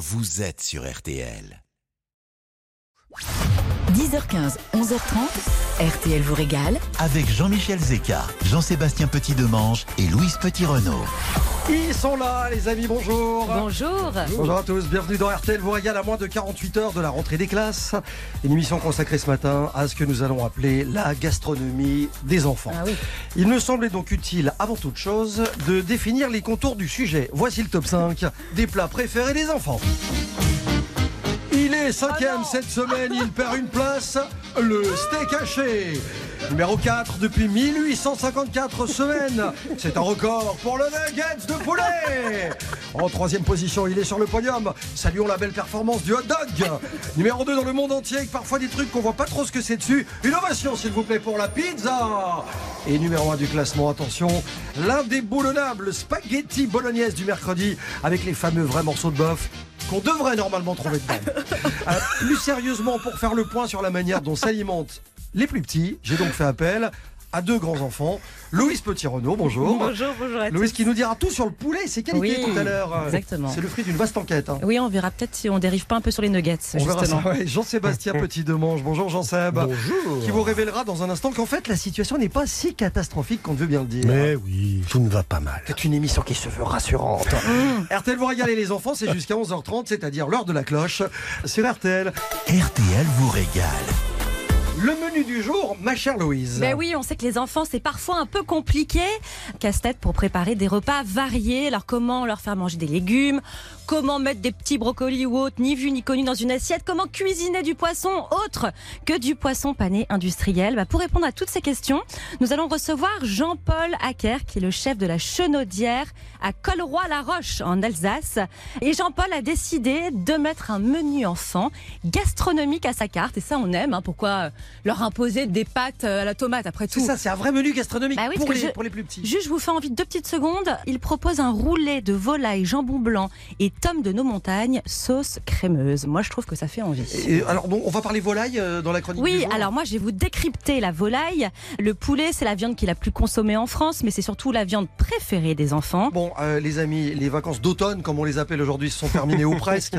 vous êtes sur RTL. 10h15, 11h30, RTL vous régale. Avec Jean-Michel Zeka, Jean-Sébastien Petit-Demange et Louise Petit-Renault. Ils sont là, les amis, bonjour. Bonjour. Bonjour à tous, bienvenue dans RTL vous régale à moins de 48 heures de la rentrée des classes. Une émission consacrée ce matin à ce que nous allons appeler la gastronomie des enfants. Ah oui. Il me semblait donc utile, avant toute chose, de définir les contours du sujet. Voici le top 5 des plats préférés des enfants. Il est cinquième cette semaine, il perd une place, le steak haché. Numéro 4 depuis 1854 semaines. C'est un record pour le nuggets de poulet. En troisième position, il est sur le podium. Saluons la belle performance du hot dog. Numéro 2 dans le monde entier, avec parfois des trucs qu'on voit pas trop ce que c'est dessus. Une ovation, s'il vous plaît, pour la pizza. Et numéro 1 du classement, attention, l'indéboulonnable spaghetti bolognaise du mercredi avec les fameux vrais morceaux de bœuf qu'on devrait normalement trouver dedans. Euh, plus sérieusement, pour faire le point sur la manière dont s'alimentent les plus petits, j'ai donc fait appel à deux grands enfants. Louise Petit-Renaud, bonjour. Bonjour, bonjour à Louise tous. qui nous dira tout sur le poulet et ses qualités Oui, tout à l'heure. exactement. C'est le fruit d'une vaste enquête. hein. Oui, on verra peut-être si on dérive pas un peu sur les nuggets, On verra justement. ça. ouais. Jean-Sébastien Petit-Demange, bonjour Jean-Seb. Bonjour. Qui vous révélera dans un instant qu'en fait la situation n'est pas si catastrophique qu'on veut bien le dire. Mais oui, tout ne va pas mal. C'est une émission qui se veut rassurante. RTL vous régalez les enfants, c'est jusqu'à 11h30, c'est-à-dire l'heure de la cloche sur RTL. RTL vous régale. Le menu du jour, ma chère Louise. Ben oui, on sait que les enfants, c'est parfois un peu compliqué. Casse-tête pour préparer des repas variés. Alors, comment leur faire manger des légumes? Comment mettre des petits brocolis ou autres, ni vu ni connu dans une assiette? Comment cuisiner du poisson autre que du poisson pané industriel? Bah, Pour répondre à toutes ces questions, nous allons recevoir Jean-Paul Acker, qui est le chef de la chenaudière à Colroy-la-Roche, en Alsace. Et Jean-Paul a décidé de mettre un menu enfant gastronomique à sa carte. Et ça, on aime. hein. Pourquoi euh, leur imposer des pâtes euh, à la tomate après C'est tout ça, c'est un vrai menu gastronomique Bah oui, pour, les, je- pour les plus petits. Juste, je vous fais envie de deux petites secondes. Il propose un roulet de volaille, jambon blanc et tome de nos montagnes, sauce crémeuse. Moi, je trouve que ça fait envie. Et alors, bon, on va parler volaille euh, dans la chronique du Oui, jour. alors moi je vais vous décrypter la volaille. Le poulet, c'est la viande qui est la plus consommée en France, mais c'est surtout la viande préférée des enfants. Bon, euh, les amis, les vacances d'automne, comme on les appelle aujourd'hui, se sont terminées ou presque.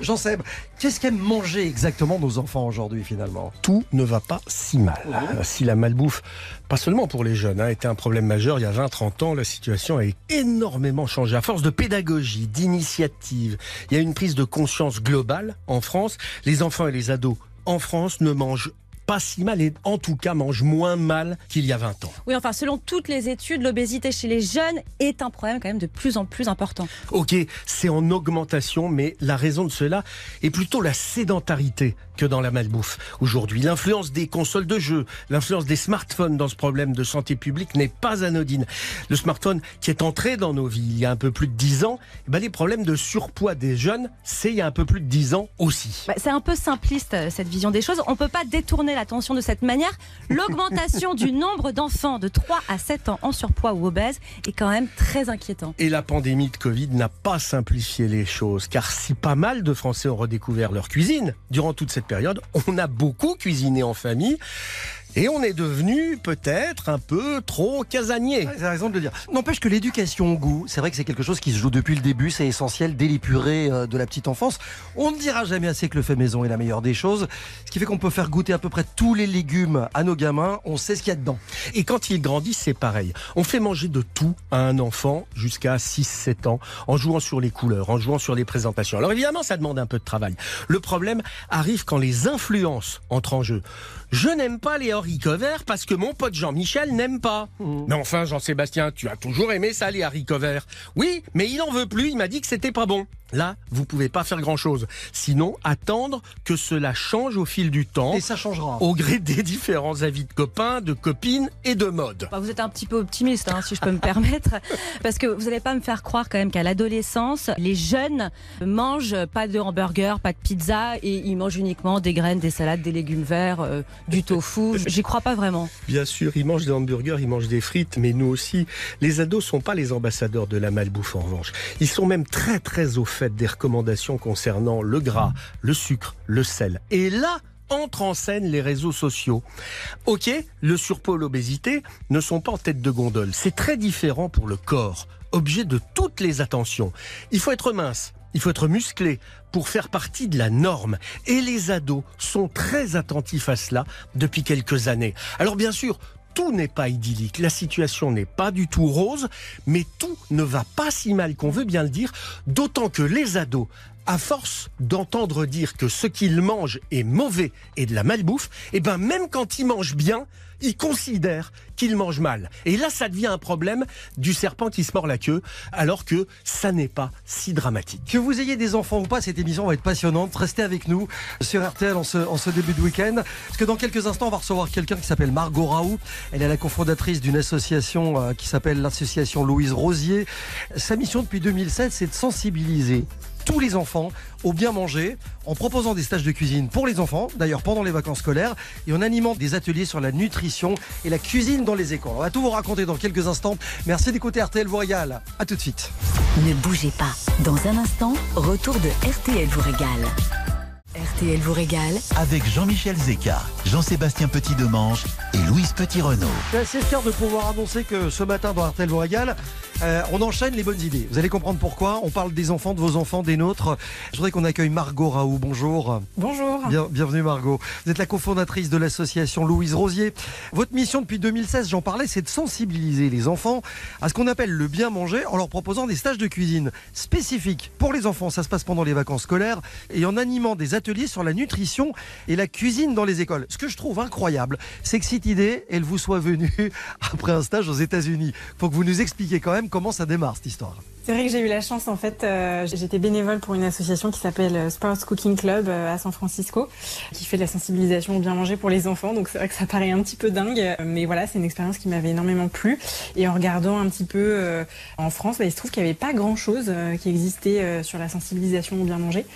Jean-Seb, qu'est-ce qu'aiment manger exactement nos enfants aujourd'hui, finalement? Tout ne va pas si mal. Euh, Si la malbouffe, pas seulement pour les jeunes, hein, était un problème majeur il y a 20-30 ans, la situation a énormément changé. À force de pédagogie, d'initiative, il y a une prise de conscience globale en France. Les enfants et les ados en France ne mangent pas si mal et en tout cas mangent moins mal qu'il y a 20 ans. Oui, enfin, selon toutes les études, l'obésité chez les jeunes est un problème quand même de plus en plus important. Ok, c'est en augmentation, mais la raison de cela est plutôt la sédentarité que dans la malbouffe. Aujourd'hui, l'influence des consoles de jeux, l'influence des smartphones dans ce problème de santé publique n'est pas anodine. Le smartphone qui est entré dans nos vies il y a un peu plus de 10 ans, eh ben les problèmes de surpoids des jeunes, c'est il y a un peu plus de 10 ans aussi. Bah, c'est un peu simpliste euh, cette vision des choses. On peut pas détourner l'attention de cette manière. L'augmentation du nombre d'enfants de 3 à 7 ans en surpoids ou obèses est quand même très inquiétant. Et la pandémie de Covid n'a pas simplifié les choses, car si pas mal de Français ont redécouvert leur cuisine durant toute cette période, on a beaucoup cuisiné en famille. Et on est devenu peut-être un peu trop casanier. Vous avez raison de le dire. N'empêche que l'éducation au goût, c'est vrai que c'est quelque chose qui se joue depuis le début, c'est essentiel dès les purées euh, de la petite enfance. On ne dira jamais assez que le fait maison est la meilleure des choses, ce qui fait qu'on peut faire goûter à peu près tous les légumes à nos gamins, on sait ce qu'il y a dedans. Et quand ils grandissent, c'est pareil. On fait manger de tout à un enfant jusqu'à 6-7 ans, en jouant sur les couleurs, en jouant sur les présentations. Alors évidemment, ça demande un peu de travail. Le problème arrive quand les influences entrent en jeu. Je n'aime pas les haricots verts parce que mon pote Jean-Michel n'aime pas. Mais enfin, Jean-Sébastien, tu as toujours aimé ça, les haricots verts. Oui, mais il en veut plus, il m'a dit que c'était pas bon. Là, vous pouvez pas faire grand-chose. Sinon, attendre que cela change au fil du temps, Et ça changera. au gré des différents avis de copains, de copines et de mode. Bah, vous êtes un petit peu optimiste, hein, si je peux me permettre, parce que vous n'allez pas me faire croire quand même qu'à l'adolescence, les jeunes mangent pas de hamburger, pas de pizza, et ils mangent uniquement des graines, des salades, des légumes verts, euh, du tofu. J'y crois pas vraiment. Bien sûr, ils mangent des hamburgers, ils mangent des frites, mais nous aussi. Les ados sont pas les ambassadeurs de la malbouffe en revanche. Ils sont même très très au fait des recommandations concernant le gras, le sucre, le sel. Et là, entrent en scène les réseaux sociaux. Ok, le surpoids l'obésité ne sont pas en tête de gondole. C'est très différent pour le corps, objet de toutes les attentions. Il faut être mince. il faut être musclé pour faire partie de la norme. Et les ados sont très attentifs à cela depuis quelques années. Alors bien sûr, tout n'est pas idyllique, la situation n'est pas du tout rose, mais tout ne va pas si mal qu'on veut bien le dire, d'autant que les ados à force d'entendre dire que ce qu'ils mangent est mauvais et de la malbouffe, et ben même quand ils mangent bien, ils considèrent qu'ils mangent mal. Et là, ça devient un problème du serpent qui se mord la queue, alors que ça n'est pas si dramatique. Que vous ayez des enfants ou pas, cette émission va être passionnante. Restez avec nous sur RTL en ce, en ce début de week-end. Parce que dans quelques instants, on va recevoir quelqu'un qui s'appelle Margot Raoult. Elle est la cofondatrice d'une association euh, qui s'appelle l'association Louise Rosier. Sa mission depuis 2007, c'est de sensibiliser tous les enfants au bien manger en proposant des stages de cuisine pour les enfants, d'ailleurs pendant les vacances scolaires, et en animant des ateliers sur la nutrition et la cuisine dans les écoles. On va tout vous raconter dans quelques instants. Merci d'écouter RTL vous régale. À tout de suite. Ne bougez pas. Dans un instant, retour de RTL vous régale. RTL vous régale avec Jean-Michel Zeka, Jean-Sébastien Petit-Demange et Louise Petit-Renault. Je suis assez fier de pouvoir annoncer que ce matin dans RTL vous régale, euh, on enchaîne les bonnes idées. Vous allez comprendre pourquoi. On parle des enfants, de vos enfants, des nôtres. Je voudrais qu'on accueille Margot Raoult. Bonjour. Bonjour. Bien- bienvenue Margot. Vous êtes la cofondatrice de l'association Louise Rosier. Votre mission depuis 2016, j'en parlais, c'est de sensibiliser les enfants à ce qu'on appelle le bien manger en leur proposant des stages de cuisine spécifiques pour les enfants. Ça se passe pendant les vacances scolaires et en animant des ateliers sur la nutrition et la cuisine dans les écoles. Ce que je trouve incroyable, c'est que cette idée, elle vous soit venue après un stage aux États-Unis. Faut que vous nous expliquiez quand même comment ça démarre cette histoire. C'est vrai que j'ai eu la chance, en fait, euh, j'étais bénévole pour une association qui s'appelle euh, Sports Cooking Club euh, à San Francisco, qui fait de la sensibilisation au bien manger pour les enfants. Donc c'est vrai que ça paraît un petit peu dingue, mais voilà, c'est une expérience qui m'avait énormément plu. Et en regardant un petit peu euh, en France, bah, il se trouve qu'il n'y avait pas grand-chose qui existait sur la sensibilisation au bien manger.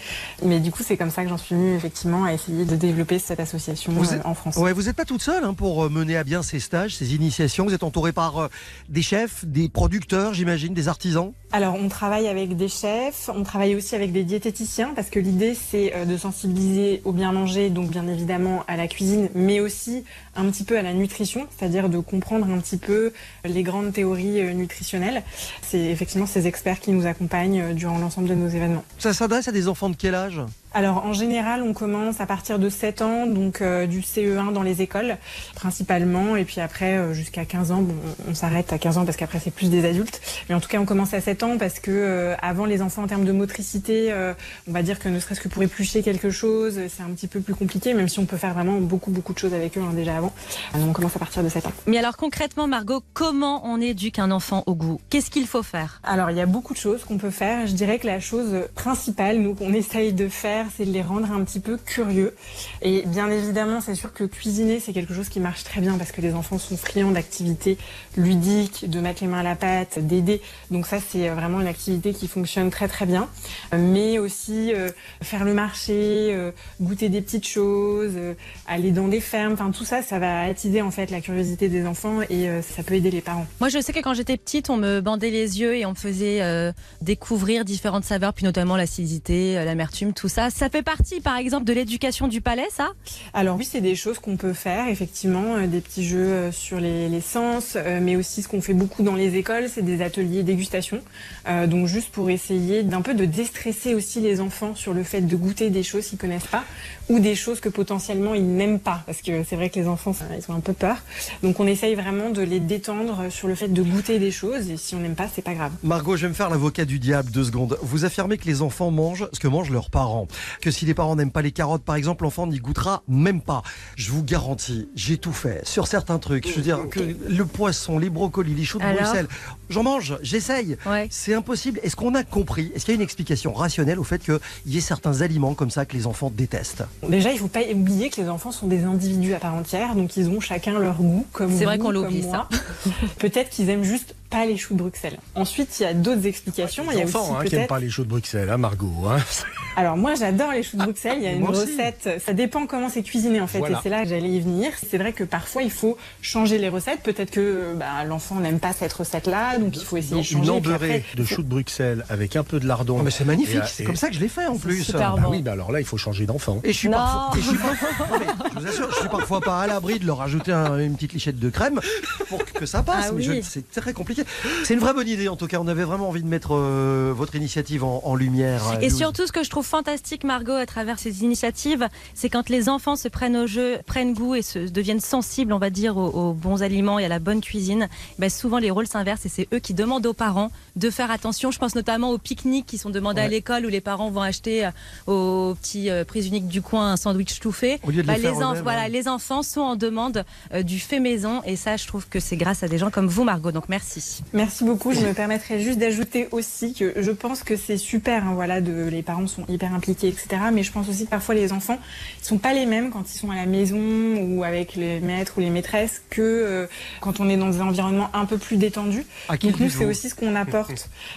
Mais du coup, c'est comme ça que j'en suis venue effectivement à essayer de développer cette association Vous êtes- en France. Ouais, vous n'êtes pas toute seule hein, pour mener à bien ces stages, ces initiations. Vous êtes entourée par des chefs, des producteurs, j'imagine, des artisans? Alors, on travaille avec des chefs, on travaille aussi avec des diététiciens parce que l'idée c'est euh, de sensibiliser au bien manger, donc bien évidemment à la cuisine, mais aussi un petit peu à la nutrition, c'est-à-dire de comprendre un petit peu les grandes théories euh, nutritionnelles. C'est effectivement ces experts qui nous accompagnent euh, durant l'ensemble de nos événements. Ça s'adresse à des enfants de quel âge? Alors en général, on commence à partir de 7 ans, donc euh, du CE1 dans les écoles principalement, et puis après euh, jusqu'à 15 ans, bon, on, s'arrête à 15 ans parce qu'après c'est plus des adultes, mais en tout cas on commence à 7 ans parce que euh, avant les enfants en termes de motricité, euh, on va dire que ne serait-ce que pour éplucher quelque chose, c'est un petit peu plus compliqué, même si on peut faire vraiment beaucoup beaucoup de choses avec eux hein, déjà avant. Donc on commence à partir de 7 ans. Mais alors concrètement, Margot, comment on éduque un enfant au goût? Qu'est-ce qu'il faut faire? Alors, il y a beaucoup de choses qu'on peut faire. Je dirais que la chose principale, nous, qu'on essaye de faire, c'est de les rendre un petit peu curieux. Et bien évidemment, c'est sûr que cuisiner, c'est quelque chose qui marche très bien parce que les enfants sont friands d'activités ludiques, de mettre les mains à la pâte, d'aider. Donc ça, c'est vraiment une activité qui fonctionne très très bien. Mais aussi euh, faire le marché, euh, goûter des petites choses, euh, aller dans des fermes. Enfin, tout ça, ça va attiser en fait la curiosité des enfants et ça peut aider les parents. Moi, je sais que quand j'étais petite, on me bandait les yeux et on me faisait découvrir différentes saveurs, puis notamment l'acidité, l'amertume, tout ça. Ça fait partie, par exemple, de l'éducation du palais, ça? Alors oui, c'est des choses qu'on peut faire, effectivement, euh, des petits jeux euh, sur les, sens, euh, mais aussi ce qu'on fait beaucoup dans les écoles, c'est des ateliers dégustation. Donc juste pour essayer d'un peu de déstresser aussi les enfants sur le fait de goûter des choses qu'ils connaissent pas ou des choses que potentiellement ils n'aiment pas, parce que c'est vrai que les enfants, ça, ils ont un peu peur. Donc on essaye vraiment de les détendre sur le fait de goûter des choses, et si on n'aime pas, c'est pas grave. Margot, je vais me faire l'avocat du diable deux secondes. Vous affirmez que les enfants mangent ce que mangent leurs parents. Que si les parents n'aiment pas les carottes, par exemple, l'enfant n'y goûtera même pas. Je vous garantis, j'ai tout fait sur certains trucs. Je veux dire que le poisson, les brocolis, les choux de Alors Bruxelles, j'en mange, j'essaye. Ouais. C'est impossible. Est-ce qu'on a compris? Est-ce qu'il y a une explication rationnelle au fait qu'il y ait certains aliments comme ça que les enfants détestent? Déjà, il faut pas oublier que les enfants sont des individus à part entière, donc ils ont chacun leur goût, comme C'est vrai qu'on l'oublie, moi. Peut-être qu'ils aiment juste pas les choux de Bruxelles. Ensuite, il y a d'autres explications. il y a enfants aussi hein, qui peut-être. n'aiment pas les choux de Bruxelles, hein, Margot. hein. Alors moi, j'adore les choux de Bruxelles. Il y a une aussi. recette. Ça dépend comment c'est cuisiné en fait. Voilà. Et c'est là que j'allais y venir. C'est vrai que parfois il faut changer les recettes. Peut-être que bah, l'enfant n'aime pas cette recette-là, donc il faut essayer de Une changer. embeurrée après, de choux de Bruxelles avec un peu de lardon. Oh, mais c'est magnifique, euh, c'est comme ça que je l'ai fait en plus. super Bah bon. oui, bah alors là, il faut changer d'enfant. Et je suis Non. parfois, et je suis parfois- non, mais je vous assure, je suis parfois pas à l'abri de leur ajouter un- une petite lichette de crème pour que ça passe. Ah oui. c'est très compliqué. C'est une vraie bonne idée en tout cas. On avait vraiment envie de mettre euh, votre initiative en, en lumière. euh, Et surtout, ce que je trouve fantastique, Margot, à travers ces initiatives, c'est quand les enfants se prennent au jeu, prennent goût et se deviennent sensibles, on va dire, aux, aux bons aliments et à la bonne cuisine. Ben, souvent, les rôles s'inversent et c'est eux qui demandent aux parents de faire attention. Je pense notamment aux pique-niques qui sont demandés à l'école où les parents vont acheter euh, aux petits euh, prise unique du coin un sandwich tout fait. Au lieu de Bah, les faire enf- eux-mêmes, voilà, ouais. les enfants sont en demande euh, du fait maison et ça, je trouve que c'est grâce à des gens comme vous, Margot. Donc merci. Merci beaucoup. Je me permettrais juste d'ajouter aussi que je pense que c'est super, hein, voilà, de, les parents sont hyper impliqués, etc. Mais je pense aussi que parfois les enfants, ils sont pas les mêmes quand ils sont à la maison ou avec les maîtres ou les maîtresses que euh, quand on est dans des environnements un peu plus détendus. À qui Donc nous, c'est aussi ce qu'on apporte.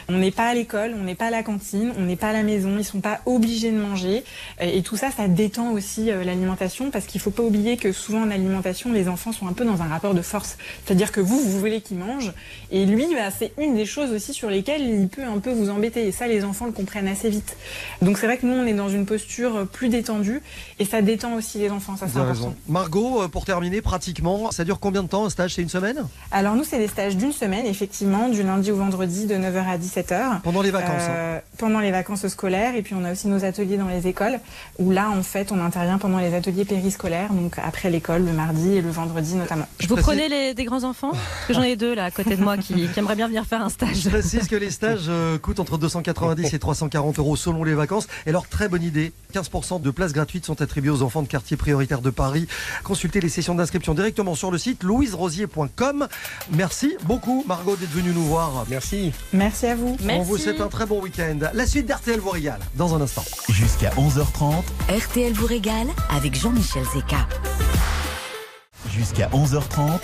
On n'est pas à l'école, on n'est pas à la cantine, on n'est pas à la maison, ils sont pas obligés de manger. Et, et tout ça, ça détend aussi euh, l'alimentation parce qu'il faut pas oublier que souvent en alimentation, les enfants sont un peu dans un rapport de force. C'est-à-dire que vous, vous voulez qu'ils mangent et lui, bah, c'est une des choses aussi sur lesquelles il peut un peu vous embêter. Et ça, les enfants le comprennent assez vite. Donc c'est vrai que nous, on est dans une posture plus détendue et ça détend aussi les enfants. Ça, c'est important. raison. Margot, euh, pour terminer, pratiquement, ça dure combien de temps un stage? C'est une semaine? Alors nous, c'est des stages d'une semaine, effectivement, du lundi au vendredi de 9h à 17h. Pendant les vacances. hein. Euh, pendant les vacances scolaires et puis on a aussi nos ateliers dans les écoles où là en fait on intervient pendant les ateliers périscolaires donc après l'école le mardi et le vendredi notamment. Vous précise- prenez les, des grands enfants Parce que j'en ai deux là à côté de moi qui, qui aimeraient bien venir faire un stage. Je précise que les stages euh, coûtent entre 290 et 340 euros selon les vacances. Et alors, très bonne idée, 15% de places gratuites sont attribuées aux enfants de quartiers prioritaires de Paris. Consultez les sessions d'inscription directement sur le site louiserosier.com. Merci beaucoup, Margot, d'être venue nous voir. Merci. Merci à vous. On vous souhaite un très bon week-end. La suite d'RTL vous régale dans un instant. Jusqu'à 11h30, RTL vous régale avec Jean-Michel Zeka. jusqu'à 11h30,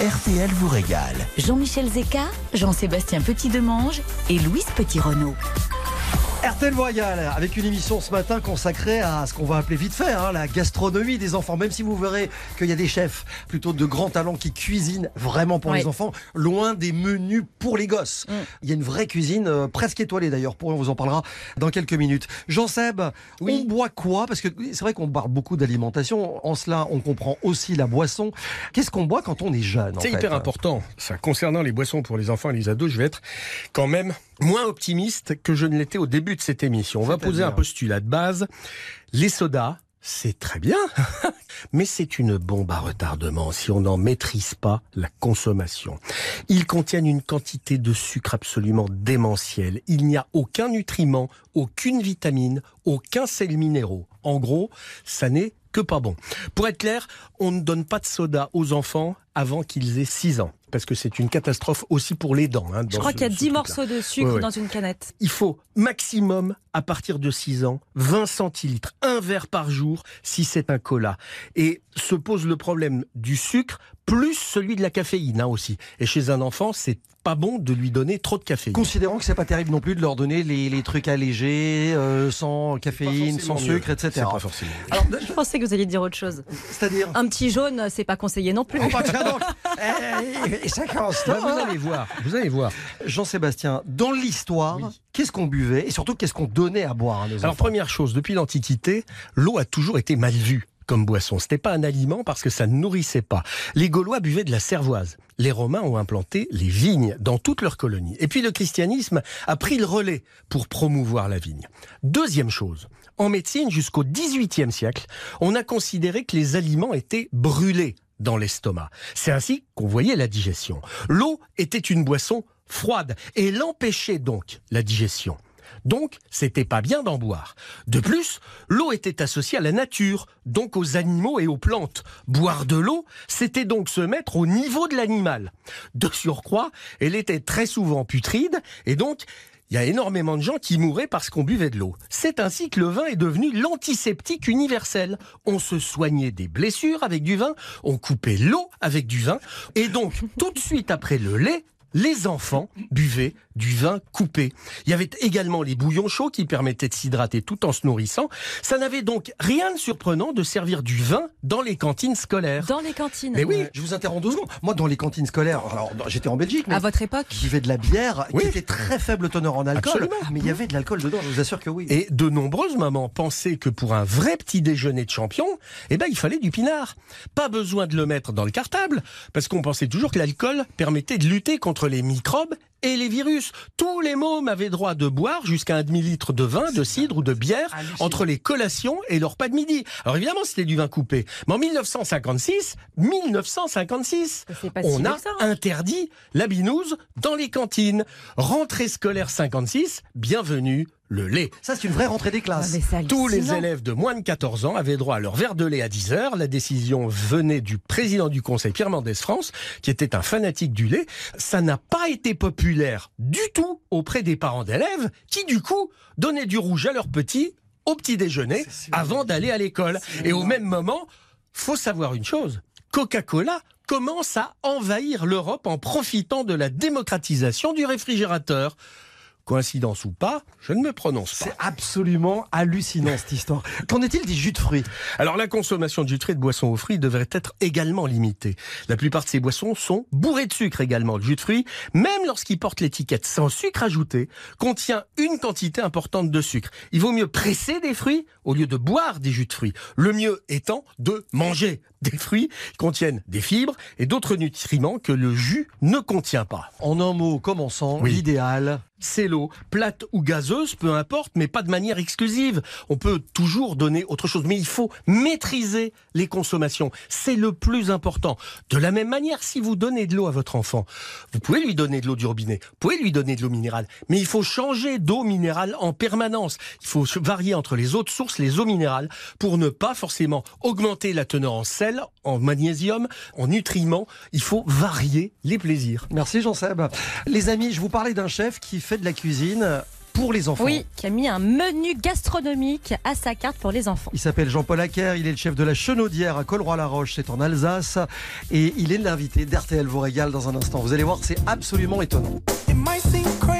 RTL vous régale. Jean-Michel Zeka, Jean-Sébastien Petit-Demange et Louise Petit-Renault. RTL régale avec une émission ce matin consacrée à ce qu'on va appeler vite fait hein, la gastronomie des enfants. Même si vous verrez qu'il y a des chefs plutôt de grands talents qui cuisinent vraiment pour Ouais. les enfants, loin des menus pour les gosses. Mm. Il y a une vraie cuisine, euh, presque étoilée d'ailleurs. Pour on vous en parlera dans quelques minutes. Jean Seb, Oui. on boit quoi? Parce que c'est vrai qu'on parle beaucoup d'alimentation. En cela, on comprend aussi la boisson. Qu'est-ce qu'on boit quand on est jeune C'est hyper important. Ça, concernant les boissons pour les enfants et les ados, je vais être quand même moins optimiste que je ne l'étais au début de cette émission. On va poser un postulat de base. Les sodas, c'est très bien, mais c'est une bombe à retardement si on n'en maîtrise pas la consommation. Ils contiennent une quantité de sucre absolument démentielle. Il n'y a aucun nutriment, aucune vitamine, aucun sel minéraux. En gros, ça n'est que pas bon. Pour être clair, on ne donne pas de soda aux enfants avant qu'ils aient 6 ans. Parce que c'est une catastrophe aussi pour les dents. hein, Je crois qu'il y a ce 10 truc-là. morceaux de sucre Ouais, ouais. dans une canette. Il faut maximum, à partir de 6 ans, 20 centilitres, un verre par jour, si c'est un cola. Et se pose le problème du sucre, plus celui de la caféine hein, aussi. Et chez un enfant, c'est pas bon de lui donner trop de caféine. Considérant que c'est pas terrible non plus de leur donner les, les trucs allégés, euh, sans caféine, sans mieux. sucre, etc. C'est pas forcément. Alors, Je pensais que vous alliez dire autre chose. c'est-à-dire Un petit jaune, c'est pas conseillé non plus. Oh, bah, tiens donc. Eh, et ça commence Bah, vous là. allez voir, vous allez voir. Jean-Sébastien, dans l'histoire, Oui. qu'est-ce qu'on buvait et surtout qu'est-ce qu'on donnait à boire à nos Alors enfants? première chose, depuis l'Antiquité, l'eau a toujours été mal vue comme boisson. C'était pas un aliment parce que ça ne nourrissait pas. Les Gaulois buvaient de la cervoise. Les Romains ont implanté les vignes dans toutes leurs colonies. Et puis le christianisme a pris le relais pour promouvoir la vigne. Deuxième chose, en médecine jusqu'au XVIIIe siècle, on a considéré que les aliments étaient brûlés dans l'estomac. C'est ainsi qu'on voyait la digestion. L'eau était une boisson froide et l'empêchait donc la digestion. Donc, c'était pas bien d'en boire. De plus, l'eau était associée à la nature, donc aux animaux et aux plantes. Boire de l'eau, c'était donc se mettre au niveau de l'animal. De surcroît, elle était très souvent putride, et donc, il y a énormément de gens qui mouraient parce qu'on buvait de l'eau. C'est ainsi que le vin est devenu l'antiseptique universel. On se soignait des blessures avec du vin, on coupait l'eau avec du vin, et donc, tout de suite après le lait, les enfants buvaient du vin coupé. Il y avait également les bouillons chauds qui permettaient de s'hydrater tout en se nourrissant. Ça n'avait donc rien de surprenant de servir du vin dans les cantines scolaires. Dans les cantines. Mais oui, Je vous interromps deux secondes. Moi, dans les cantines scolaires, alors j'étais en Belgique, mais À votre époque je buvais de la bière Oui. qui était très faible teneur en alcool, Absolument. mais il y avait de l'alcool dedans. Je vous assure que oui. Et de nombreuses mamans pensaient que pour un vrai petit déjeuner de champion, eh ben, il fallait du pinard. Pas besoin de le mettre dans le cartable, parce qu'on pensait toujours que l'alcool permettait de lutter contre les microbes et les virus. Tous les mômes avaient droit de boire jusqu'à un demi-litre de vin, de cidre ou de bière entre les collations et leur pas de midi. Alors évidemment, c'était du vin coupé. Mais en 1956, 1956, Ça s'est pas si on a ça. interdit la binouse dans les cantines. Rentrée scolaire 56, bienvenue le lait. Ça, c'est une vraie rentrée des classes. Tous les élèves de moins de 14 ans avaient droit à leur verre de lait à 10 heures. La décision venait du président du conseil, Pierre Mendès France, qui était un fanatique du lait. Ça n'a pas été populaire du tout auprès des parents d'élèves, qui du coup donnaient du rouge à leurs petits au petit déjeuner avant d'aller à l'école. Et au même moment, faut savoir une chose. Coca-Cola commence à envahir l'Europe en profitant de la démocratisation du réfrigérateur. Coïncidence ou pas, je ne me prononce pas. C'est absolument hallucinant cette histoire. Qu'en est-il des jus de fruits? Alors la consommation de jus de fruits et de boissons aux fruits devrait être également limitée. La plupart de ces boissons sont bourrées de sucre également. Le jus de fruits, même lorsqu'il porte l'étiquette sans sucre ajouté, contient une quantité importante de sucre. Il vaut mieux presser des fruits au lieu de boire des jus de fruits. Le mieux étant de manger des fruits qui contiennent des fibres et d'autres nutriments que le jus ne contient pas. En un mot, commençant, Oui. l'idéal. C'est l'eau, plate ou gazeuse, peu importe, mais pas de manière exclusive. On peut toujours donner autre chose, mais il faut maîtriser les consommations. C'est le plus important. De la même manière, si vous donnez de l'eau à votre enfant, vous pouvez lui donner de l'eau du robinet, vous pouvez lui donner de l'eau minérale, mais il faut changer d'eau minérale en permanence. Il faut varier entre les autres sources, les eaux minérales, pour ne pas forcément augmenter la teneur en sel, en magnésium, en nutriments. Il faut varier les plaisirs. Merci Jean-Seb. Les amis, je vous parlais d'un chef qui fait de la cuisine pour les enfants. Oui, qui a mis un menu gastronomique à sa carte pour les enfants. Il s'appelle Jean-Paul Acker, il est le chef de la Chenaudière à Colroy-la-Roche, c'est en Alsace. Et il est l'invité d'RTL vous régale dans un instant. Vous allez voir, c'est absolument étonnant. It might seem crazy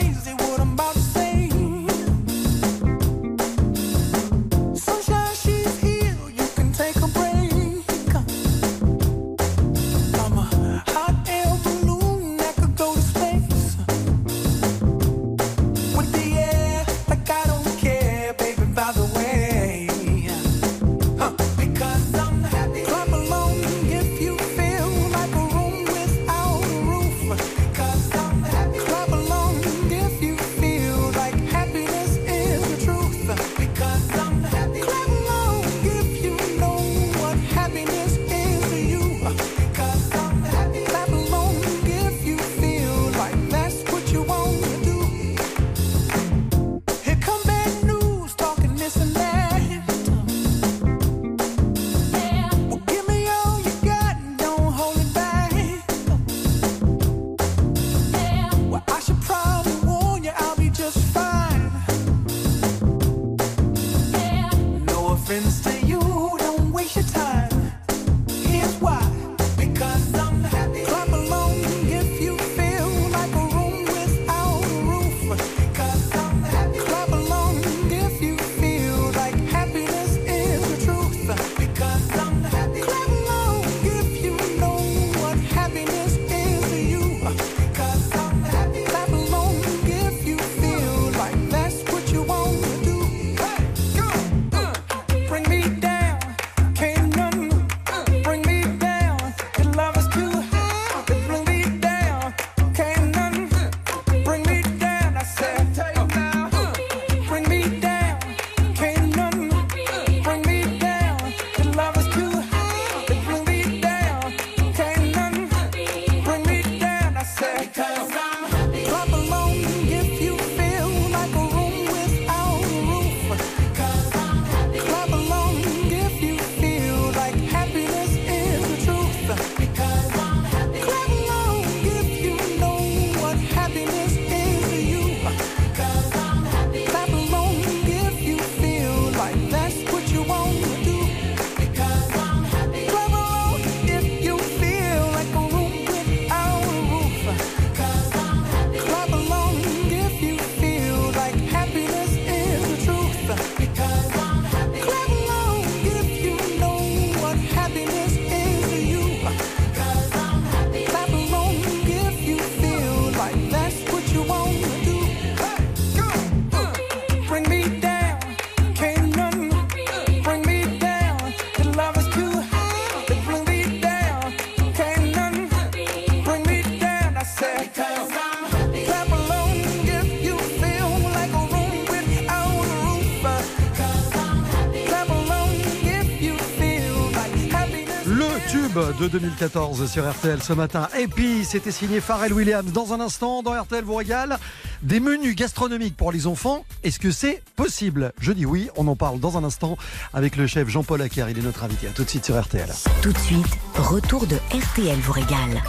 de 2014 sur RTL ce matin. Et puis, c'était signé Pharrell Williams. Dans un instant, dans RTL vous régale, des menus gastronomiques pour les enfants. Est-ce que c'est possible? Je dis oui, on en parle dans un instant avec le chef Jean-Paul Acker. Il est notre invité. À tout de suite sur RTL. Tout de suite, retour de RTL vous régale.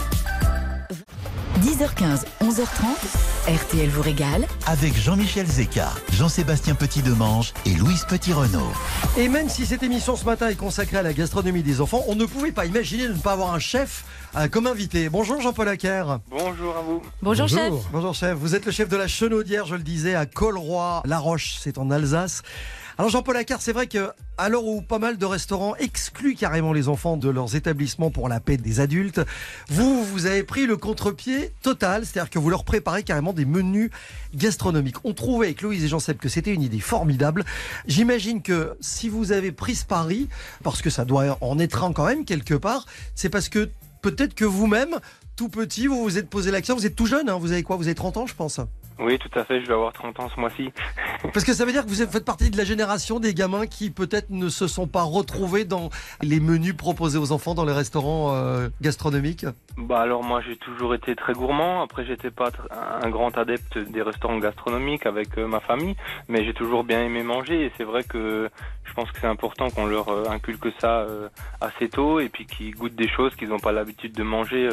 10h15, 11h30, RTL vous régale. Avec Jean-Michel Zeka, Jean-Sébastien Petit-Demange et Louise Petit-Renault. Et même si cette émission ce matin est consacrée à la gastronomie des enfants, on ne pouvait pas imaginer de ne pas avoir un chef euh, comme invité. Bonjour Jean-Paul Acker. Bonjour à vous. Bonjour, chef. Bonjour chef, vous êtes le chef de la Chenaudière, je le disais, à Colroy-La Roche, c'est en Alsace. Alors Jean-Paul Acker, c'est vrai que à l'heure où pas mal de restaurants excluent carrément les enfants de leurs établissements pour la paix des adultes, vous, vous avez pris le contre-pied total, c'est-à-dire que vous leur préparez carrément des menus gastronomiques. On trouvait avec Louise et Jean-Seb que c'était une idée formidable. J'imagine que si vous avez pris ce pari, parce que ça doit en être un quand même quelque part, c'est parce que peut-être que vous-même, tout petit, vous vous êtes posé l'action, vous êtes tout jeune, hein, vous avez quoi? Vous avez 30 ans je pense Oui, tout à fait, je vais avoir 30 ans ce mois-ci. Parce que ça veut dire que vous faites partie de la génération des gamins qui peut-être ne se sont pas retrouvés dans les menus proposés aux enfants dans les restaurants euh, gastronomiques. Bah alors moi j'ai toujours été très gourmand, après j'étais pas un grand adepte des restaurants gastronomiques avec euh, ma famille, mais j'ai toujours bien aimé manger et c'est vrai que je pense que c'est important qu'on leur euh, inculque ça assez tôt et puis qu'ils goûtent des choses qu'ils n'ont pas l'habitude de manger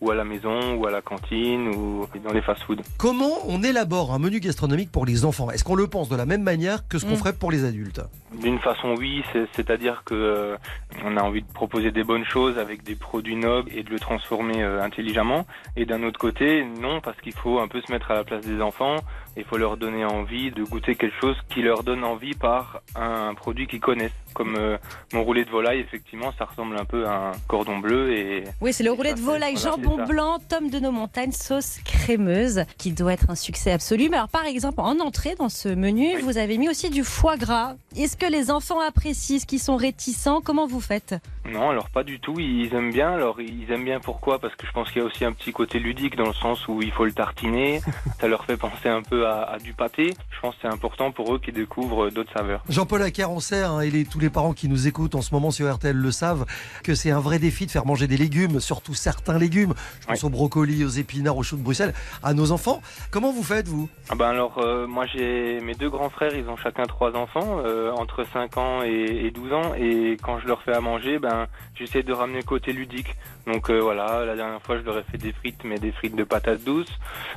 ou à la maison ou à la cantine ou dans les fast-foods. Comment on élabore un menu gastronomique pour les enfants Est-ce qu'on le pense de la même manière que ce qu'on Mm. ferait pour les adultes D'une façon, oui, c'est- c'est-à-dire que euh, on a envie de proposer des bonnes choses avec des produits nobles et de le transformer euh, intelligemment. Et d'un autre côté, non, parce qu'il faut un peu se mettre à la place des enfants. Il faut leur donner envie de goûter quelque chose qui leur donne envie par un produit qu'ils connaissent. Comme euh, mon roulet de volaille, effectivement, ça ressemble un peu à un cordon bleu et Oui, c'est le roulet de volaille, jambon blanc, tome de nos montagnes, sauce crémeuse, qui doit être un succès absolu. Mais alors, par exemple, en entrée dans ce menu, Oui. vous avez mis aussi du foie gras. Est-ce que les enfants apprécient Est-ce qu'ils sont réticents? Comment vous faites? Non, alors pas du tout. Ils aiment bien. Alors ils aiment bien pourquoi? Parce que je pense qu'il y a aussi un petit côté ludique dans le sens où il faut le tartiner. Ça leur fait penser un peu à, à du pâté. Je pense que c'est important pour eux qu'ils découvrent d'autres saveurs. Jean-Paul Acker, on sait, hein, et les- tous les parents qui nous écoutent en ce moment sur RTL le savent, que c'est un vrai défi de faire manger des légumes, surtout certains légumes. Je pense aux brocolis, aux épinards, aux choux de Bruxelles, à nos enfants. Comment vous faites, vous? Ah ben alors euh, moi j'ai mes deux grands frères. Ils ont chacun trois enfants euh, entre 5 ans et, et 12 ans. Et quand je leur fais à manger, ben j'essaie de ramener le côté ludique. Donc euh, voilà, la dernière fois je leur ai fait des frites, mais des frites de patates douces.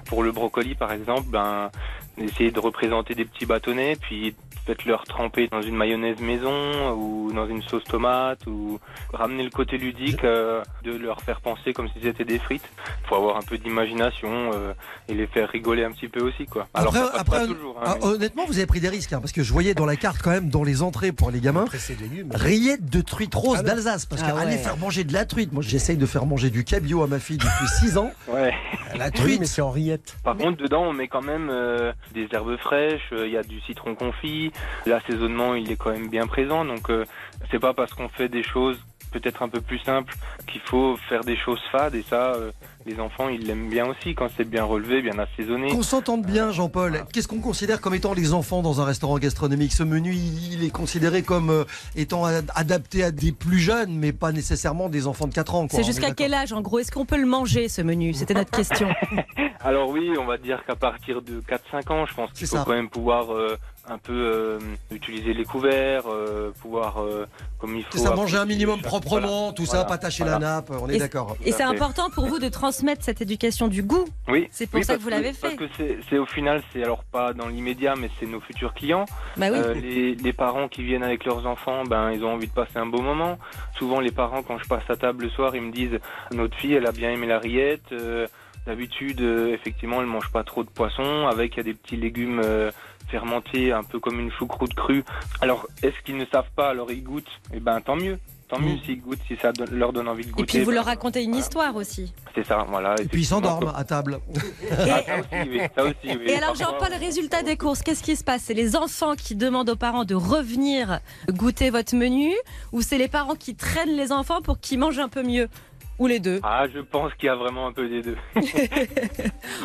Pour le brocoli par exemple, ben essayer de représenter des petits bâtonnets, puis peut-être leur tremper dans une mayonnaise maison ou dans une sauce tomate ou ramener le côté ludique, euh, de leur faire penser comme si c'était des frites. Faut avoir un peu d'imagination euh, et les faire rigoler un petit peu aussi quoi. Alors Après- ça passe après, pas toujours. hein, Ah, mais- Honnêtement, vous avez pris des risques, hein, parce que je voyais dans la carte quand même, dans les entrées pour les gamins, rillettes de truite rose Ah d'Alsace. Parce Ah qu'aller ouais. faire manger de la truite, moi j'essaye de faire manger du cabillaud à ma fille depuis 6 ans. Ouais. La Oui, truite, mais c'est en rillettes. Par contre, dedans, on met quand même euh, des herbes fraîches, euh, il y a du citron confit, l'assaisonnement, il est quand même bien présent. Donc, euh, c'est pas parce qu'on fait des choses peut-être un peu plus simples qu'il faut faire des choses fades. Et ça, euh, les enfants, ils l'aiment bien aussi quand c'est bien relevé, bien assaisonné. Qu'on s'entende bien, Jean-Paul. Qu'est-ce qu'on considère comme étant les enfants dans un restaurant gastronomique? Ce menu, il est considéré comme euh, étant ad- adapté à des plus jeunes, mais pas nécessairement des enfants de 4 ans. C'est jusqu'à quel âge, en gros? Est-ce qu'on peut le manger, ce menu? C'était notre question. Alors oui, on va dire qu'à partir de 4-5 ans, je pense qu'il faut ça. quand même pouvoir euh, un peu euh, utiliser les couverts, euh, pouvoir euh, comme il faut. C'est ça, manger un minimum proprement, voilà, tout ça, voilà, pas tâcher voilà. la nappe, on est d'accord. Et c'est important pour vous de transmettre cette éducation du goût. Oui. C'est pour oui, ça que vous l'avez fait. Parce que c'est- au final, c'est alors pas dans l'immédiat, mais c'est nos futurs clients. Bah oui. Euh, les, les parents qui viennent avec leurs enfants, ben ils ont envie de passer un beau moment. Souvent, les parents, quand je passe à table le soir, ils me disent notre fille, elle a bien aimé la rillette. euh, D'habitude, euh, effectivement, elle mange pas trop de poisson. Avec, il y a des petits légumes fermentés, un peu comme une choucroute crue. Alors, est-ce qu'ils ne savent pas Alors, ils goûtent? Et ben, tant mieux. Tant mieux Mm. s'ils goûtent, si ça leur donne envie de Et goûter. puis vous leur racontez une voilà. histoire aussi. C'est ça, voilà. Et puis ils s'endorment à table. Ah, ça aussi, oui. Ça aussi, oui. Et alors Parfois, Jean-Paul, résultat des courses, qu'est-ce qui se passe? C'est les enfants qui demandent aux parents de revenir goûter votre menu ou c'est les parents qui traînent les enfants pour qu'ils mangent un peu mieux? Ou les deux. Ah, je pense qu'il y a vraiment un peu des deux.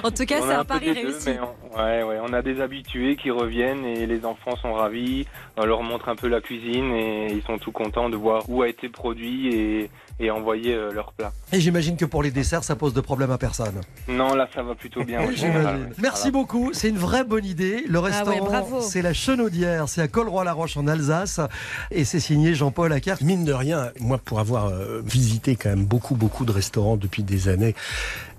En tout cas, on c'est a un un pari deux, réussi. mais on, ouais, ouais, on a des habitués qui reviennent et les enfants sont ravis. On leur montre un peu la cuisine et ils sont tout contents de voir où a été produit et, et envoyer euh, leur plat. Et j'imagine que pour les desserts, ça pose de problème à personne. Non, là, ça va plutôt bien. J'imagine. Merci beaucoup, c'est une vraie bonne idée. Le Ah ouais, restaurant, c'est la Chenaudière, c'est à Colroy-la-Roche en Alsace. Et c'est signé Jean-Paul Acquert. Mine de rien, moi, pour avoir euh, visité quand même beaucoup, beaucoup de restaurants depuis des années,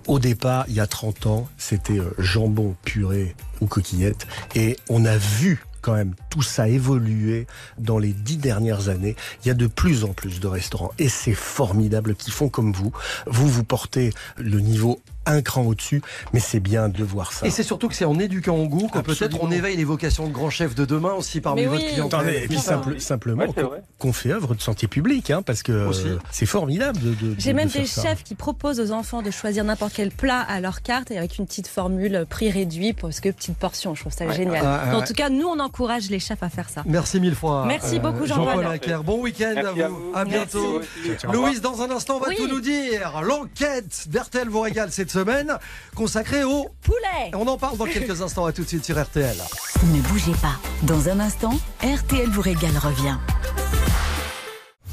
au départ, il y a 30 ans, c'était euh, jambon puré ou coquillette. Et on a vu quand même tout ça évoluer dans les dix dernières années. Il y a de plus en plus de restaurants et c'est formidable qui font comme vous. Vous, vous portez le niveau un cran au-dessus, mais c'est bien de voir ça. Et c'est surtout que c'est en éduquant au goût que peut-être on éveille les vocations de grands chefs de demain aussi parmi Mais votre oui. clientèle. Attendez, et puis simple- simplement Ouais, qu'on- fait œuvre de santé publique, hein, parce que c'est formidable de, de- J'ai de- même de faire des ça. chefs qui proposent aux enfants de choisir n'importe quel plat à leur carte et avec une petite formule prix réduit parce que petite portion. Je trouve ça génial. Ouais, ouais, en ouais. tout cas, nous, on encourage les chefs à faire ça. Merci mille fois. Merci beaucoup, Jean-Paul. Acquert. Bon week-end à vous. À bientôt. Louise, dans un instant, on va Oui. tout nous dire. L'enquête d'RTL vous régale cette semaine consacrée au. Poulet On en parle dans quelques instants. À tout de suite sur RTL. Ne bougez pas. Dans un instant, RTL vous régale revient.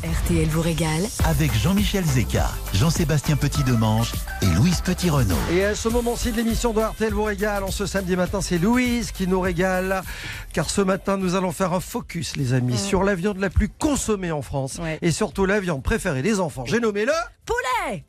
RTL vous régale Avec Jean-Michel Zeka, Jean-Sébastien Petit-Demange et Louise Petit-Renault. Et à ce moment-ci de l'émission de RTL vous régale, en ce samedi matin, c'est Louise qui nous régale. Car ce matin, nous allons faire un focus, les amis, sur la viande la plus consommée en France. Ouais. Et surtout la viande préférée des enfants. J'ai nommé le. Poulet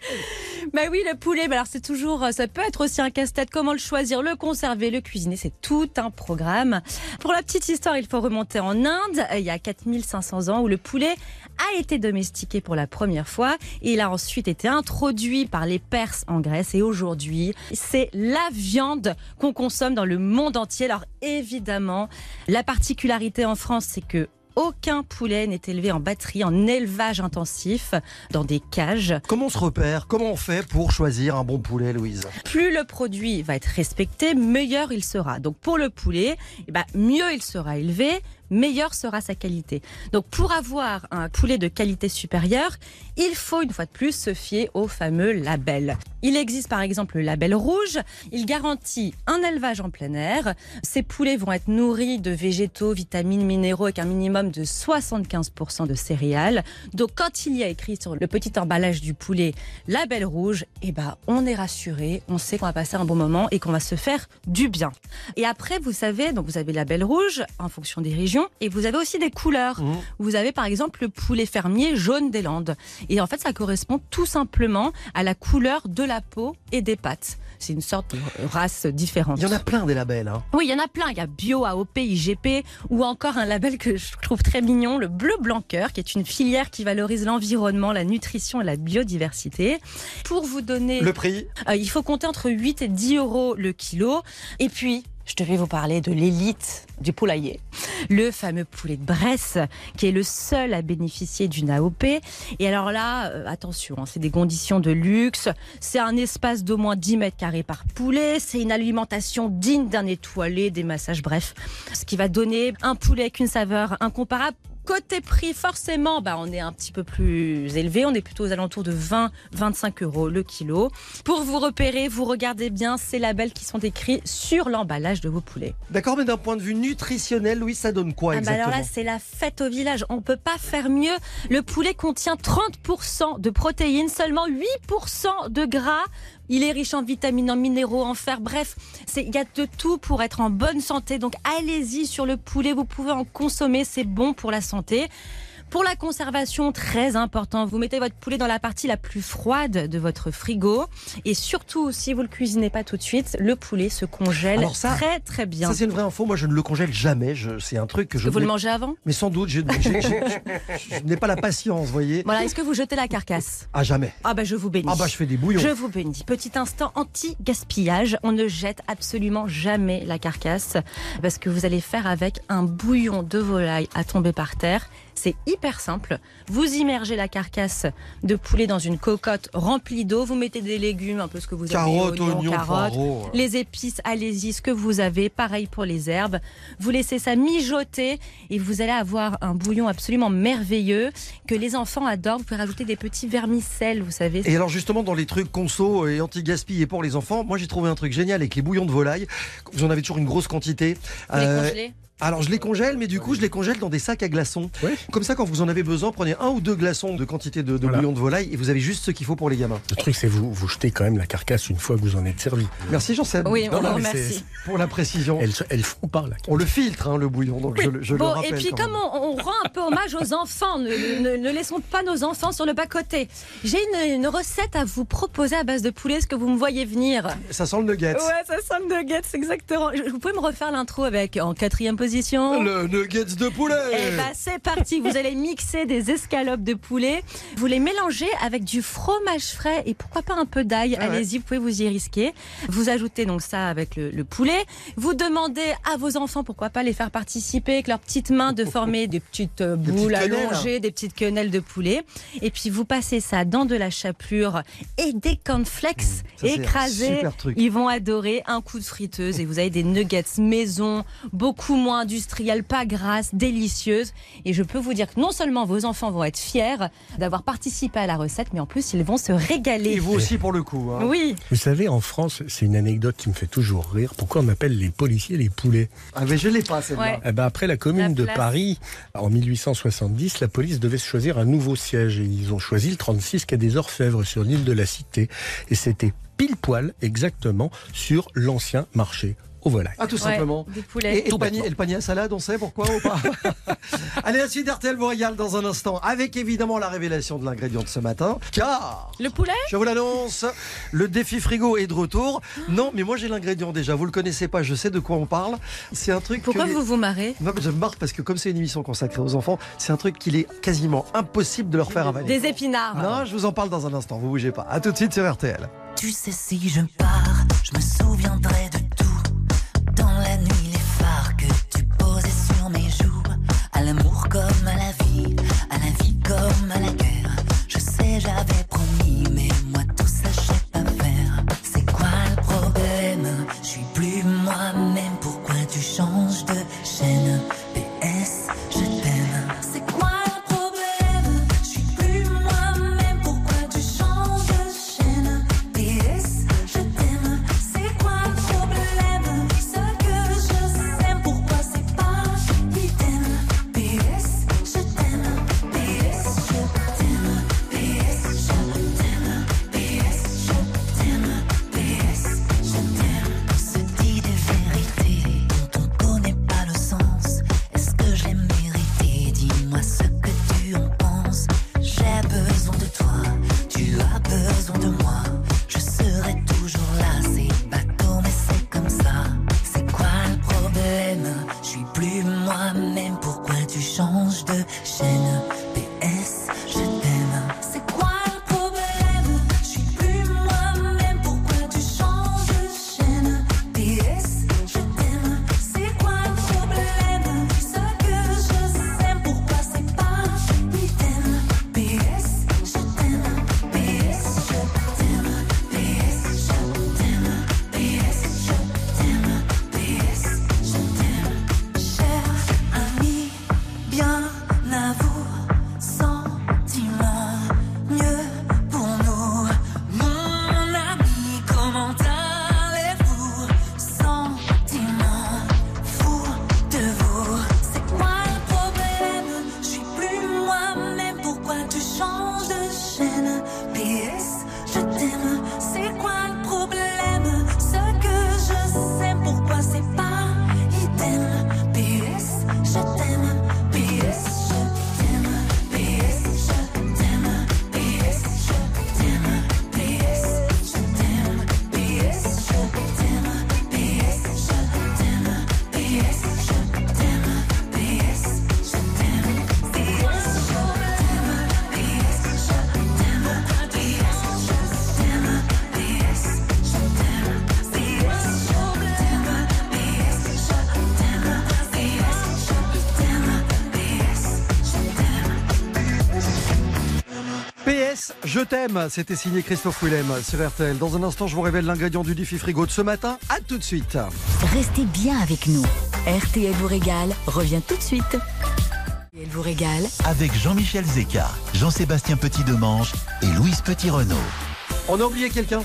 Bah oui, le poulet, bah alors c'est toujours, euh, ça peut être aussi un casse-tête. Comment le choisir, le conserver, le cuisiner, c'est tout un programme. Pour la petite histoire, il faut remonter en Inde, euh, il y a 4500 ans, où le poulet a été domestiqué pour la première fois il a ensuite été introduit par les Perses en Grèce et aujourd'hui, c'est la viande qu'on consomme dans le monde entier. Alors évidemment, la particularité en France, c'est que aucun poulet n'est élevé en batterie, en élevage intensif, dans des cages. Comment on se repère? Comment on fait pour choisir un bon poulet, Louise? Plus le produit va être respecté, meilleur il sera. Donc pour le poulet, eh ben, mieux il sera élevé, meilleure sera sa qualité. Donc pour avoir un poulet de qualité supérieure, il faut une fois de plus se fier au fameux label. Il existe par exemple le label rouge, il garantit un élevage en plein air. Ces poulets vont être nourris de végétaux, vitamines, minéraux avec un minimum de 75% de céréales. Donc quand il y a écrit sur le petit emballage du poulet label rouge, eh ben on est rassuré, on sait qu'on va passer un bon moment et qu'on va se faire du bien. Et après vous savez, donc vous avez le label rouge en fonction des régions et vous avez aussi des couleurs. Mmh. Vous avez par exemple le poulet fermier jaune des Landes. Et en fait, ça correspond tout simplement à la couleur de la peau et des pattes. C'est une sorte de race différente. Il y en a plein des labels. Hein. Oui, il y en a plein. Il y a Bio, AOP, IGP ou encore un label que je trouve très mignon, le Bleu Blanc Cœur, qui est une filière qui valorise l'environnement, la nutrition et la biodiversité. Pour vous donner, Le prix? Euh, il faut compter entre 8 et 10 euros le kilo. Et puis, je devais vous parler de l'élite du poulailler, le fameux poulet de Bresse, qui est le seul à bénéficier d'une AOP. Et alors là, euh, attention, hein, c'est des conditions de luxe, c'est un espace d'au moins 10 mètres carrés par poulet, c'est une alimentation digne d'un étoilé, des massages, bref, ce qui va donner un poulet avec une saveur incomparable. Côté prix, forcément, bah, on est un petit peu plus élevé. On est plutôt aux alentours de 20-25 euros le kilo. Pour vous repérer, vous regardez bien ces labels qui sont écrits sur l'emballage de vos poulets. D'accord, mais d'un point de vue nutritionnel, Louise, ça donne quoi Ah bah exactement alors là, c'est la fête au village. On peut pas faire mieux. Le poulet contient 30% de protéines, seulement 8% de gras. Il est riche en vitamines, en minéraux, en fer. Bref, il y a de tout pour être en bonne santé. Donc allez-y sur le poulet. Vous pouvez en consommer. C'est bon pour la santé. Pour la conservation, très important, vous mettez votre poulet dans la partie la plus froide de votre frigo. Et surtout, si vous le cuisinez pas tout de suite, le poulet se congèle Alors ça- très très bien. Ça, c'est une vraie info. Moi, je ne le congèle jamais. Je... C'est un truc que je. Vous le mangez avant? Mais sans doute, je, je- je n'ai pas la patience, voyez. Voilà, est-ce que vous jetez la carcasse? Ah, jamais. Ah bah je vous bénis. Ah, bah, je fais des bouillons. Je vous bénis. Petit instant anti-gaspillage. On ne jette absolument jamais la carcasse parce que vous allez faire avec un bouillon de volaille à tomber par terre. C'est hyper simple. Vous immergez la carcasse de poulet dans une cocotte remplie d'eau. Vous mettez des légumes, un peu ce que vous Carottes, avez, oignons, oignons, carottes, poireaux, les épices, allez-y, ce que vous avez. Pareil pour les herbes. Vous laissez ça mijoter et vous allez avoir un bouillon absolument merveilleux que les enfants adorent. Vous pouvez rajouter des petits vermicelles, vous savez. Et alors justement dans les trucs conso et anti-gaspi et pour les enfants, moi j'ai trouvé un truc génial avec les bouillons de volaille. Vous en avez toujours une grosse quantité. Vous les Euh, congelez? Alors je les congèle, mais du coup je les congèle dans des sacs à glaçons. Ouais. Comme ça, quand vous en avez besoin, prenez un ou deux glaçons de quantité de, de Voilà. bouillon de volaille et vous avez juste ce qu'il faut pour les gamins. Le truc, c'est vous, vous jetez quand même la carcasse une fois que vous en êtes servi. Merci Jean-Seb Oui, Non, on non, remercie. pour la précision. Elles, elles font par là. On le filtre, hein, le bouillon, donc je, le- je le Bon, rappelle. et puis comme on, on rend un peu hommage aux enfants, ne, ne- ne laissons pas nos enfants sur le bas-côté. J'ai une, une recette à vous proposer à base de poulet, est-ce que vous me voyez venir? Ça sent le nugget. Ouais, ça sent le nuggets, exactement. Vous pouvez me refaire l'intro avec en quatrième position Le nuggets de poulet Eh ben, c'est parti. Vous allez mixer des escalopes de poulet. Vous les mélangez avec du fromage frais et pourquoi pas un peu d'ail. Ah ouais. Allez-y, vous pouvez vous y risquer. Vous ajoutez donc ça avec le, le poulet. Vous demandez à vos enfants pourquoi pas les faire participer avec leurs petites mains de former des petites euh, Des boules quenelles. allongées, des petites quenelles de poulet. Et puis vous passez ça dans de la chapelure et des cornflakes ça, c'est un écrasés. Ils vont adorer un coup de friteuse et vous avez des nuggets maison, beaucoup moins industrielles, pas grasses, délicieuses. Et je peux vous dire que non seulement vos enfants vont être fiers d'avoir participé à la recette, mais en plus ils vont se régaler. Et vous aussi pour le coup. hein. Oui, Vous savez, en France, c'est une anecdote qui me fait toujours rire. Pourquoi on appelle les policiers les poulets? Ah mais je l'ai pas celle-là. Ouais. Eh ben, Après la commune La de. Paris, en 1870, la police devait se choisir un nouveau siège. Et ils ont choisi le 36 quai des Orfèvres sur l'île de la Cité. Et c'était pile poil exactement sur l'ancien marché volailles. Ah tout Ouais, simplement. des. Et, et le panier, bêtement. et le panier à salade, on sait pourquoi ou pas Allez, la suite d'RTL vous régale dans un instant, avec évidemment la révélation de l'ingrédient de ce matin, car, le poulet je vous l'annonce, le défi frigo est de retour. Non, mais moi j'ai l'ingrédient déjà, vous le connaissez pas, je sais de quoi on parle. C'est un truc Pourquoi que... vous vous marrez Non, mais je me marre parce que comme c'est une émission consacrée aux enfants, c'est un truc qu'il est quasiment impossible de leur faire avaler. Des épinards. Non, je vous en parle dans un instant, vous bougez pas. À tout de suite sur RTL. Tu sais, si je pars, je me souviendrai de t'aime. C'était signé Christophe Willem sur RTL. Dans un instant, je vous révèle l'ingrédient du défi frigo de ce matin. À tout de suite. Restez bien avec nous. RTL vous régale revient tout de suite. RTL vous régale Avec Jean-Michel Zeka, Jean-Sébastien Petit-Demange et Louise Petit-Renault. On a oublié quelqu'un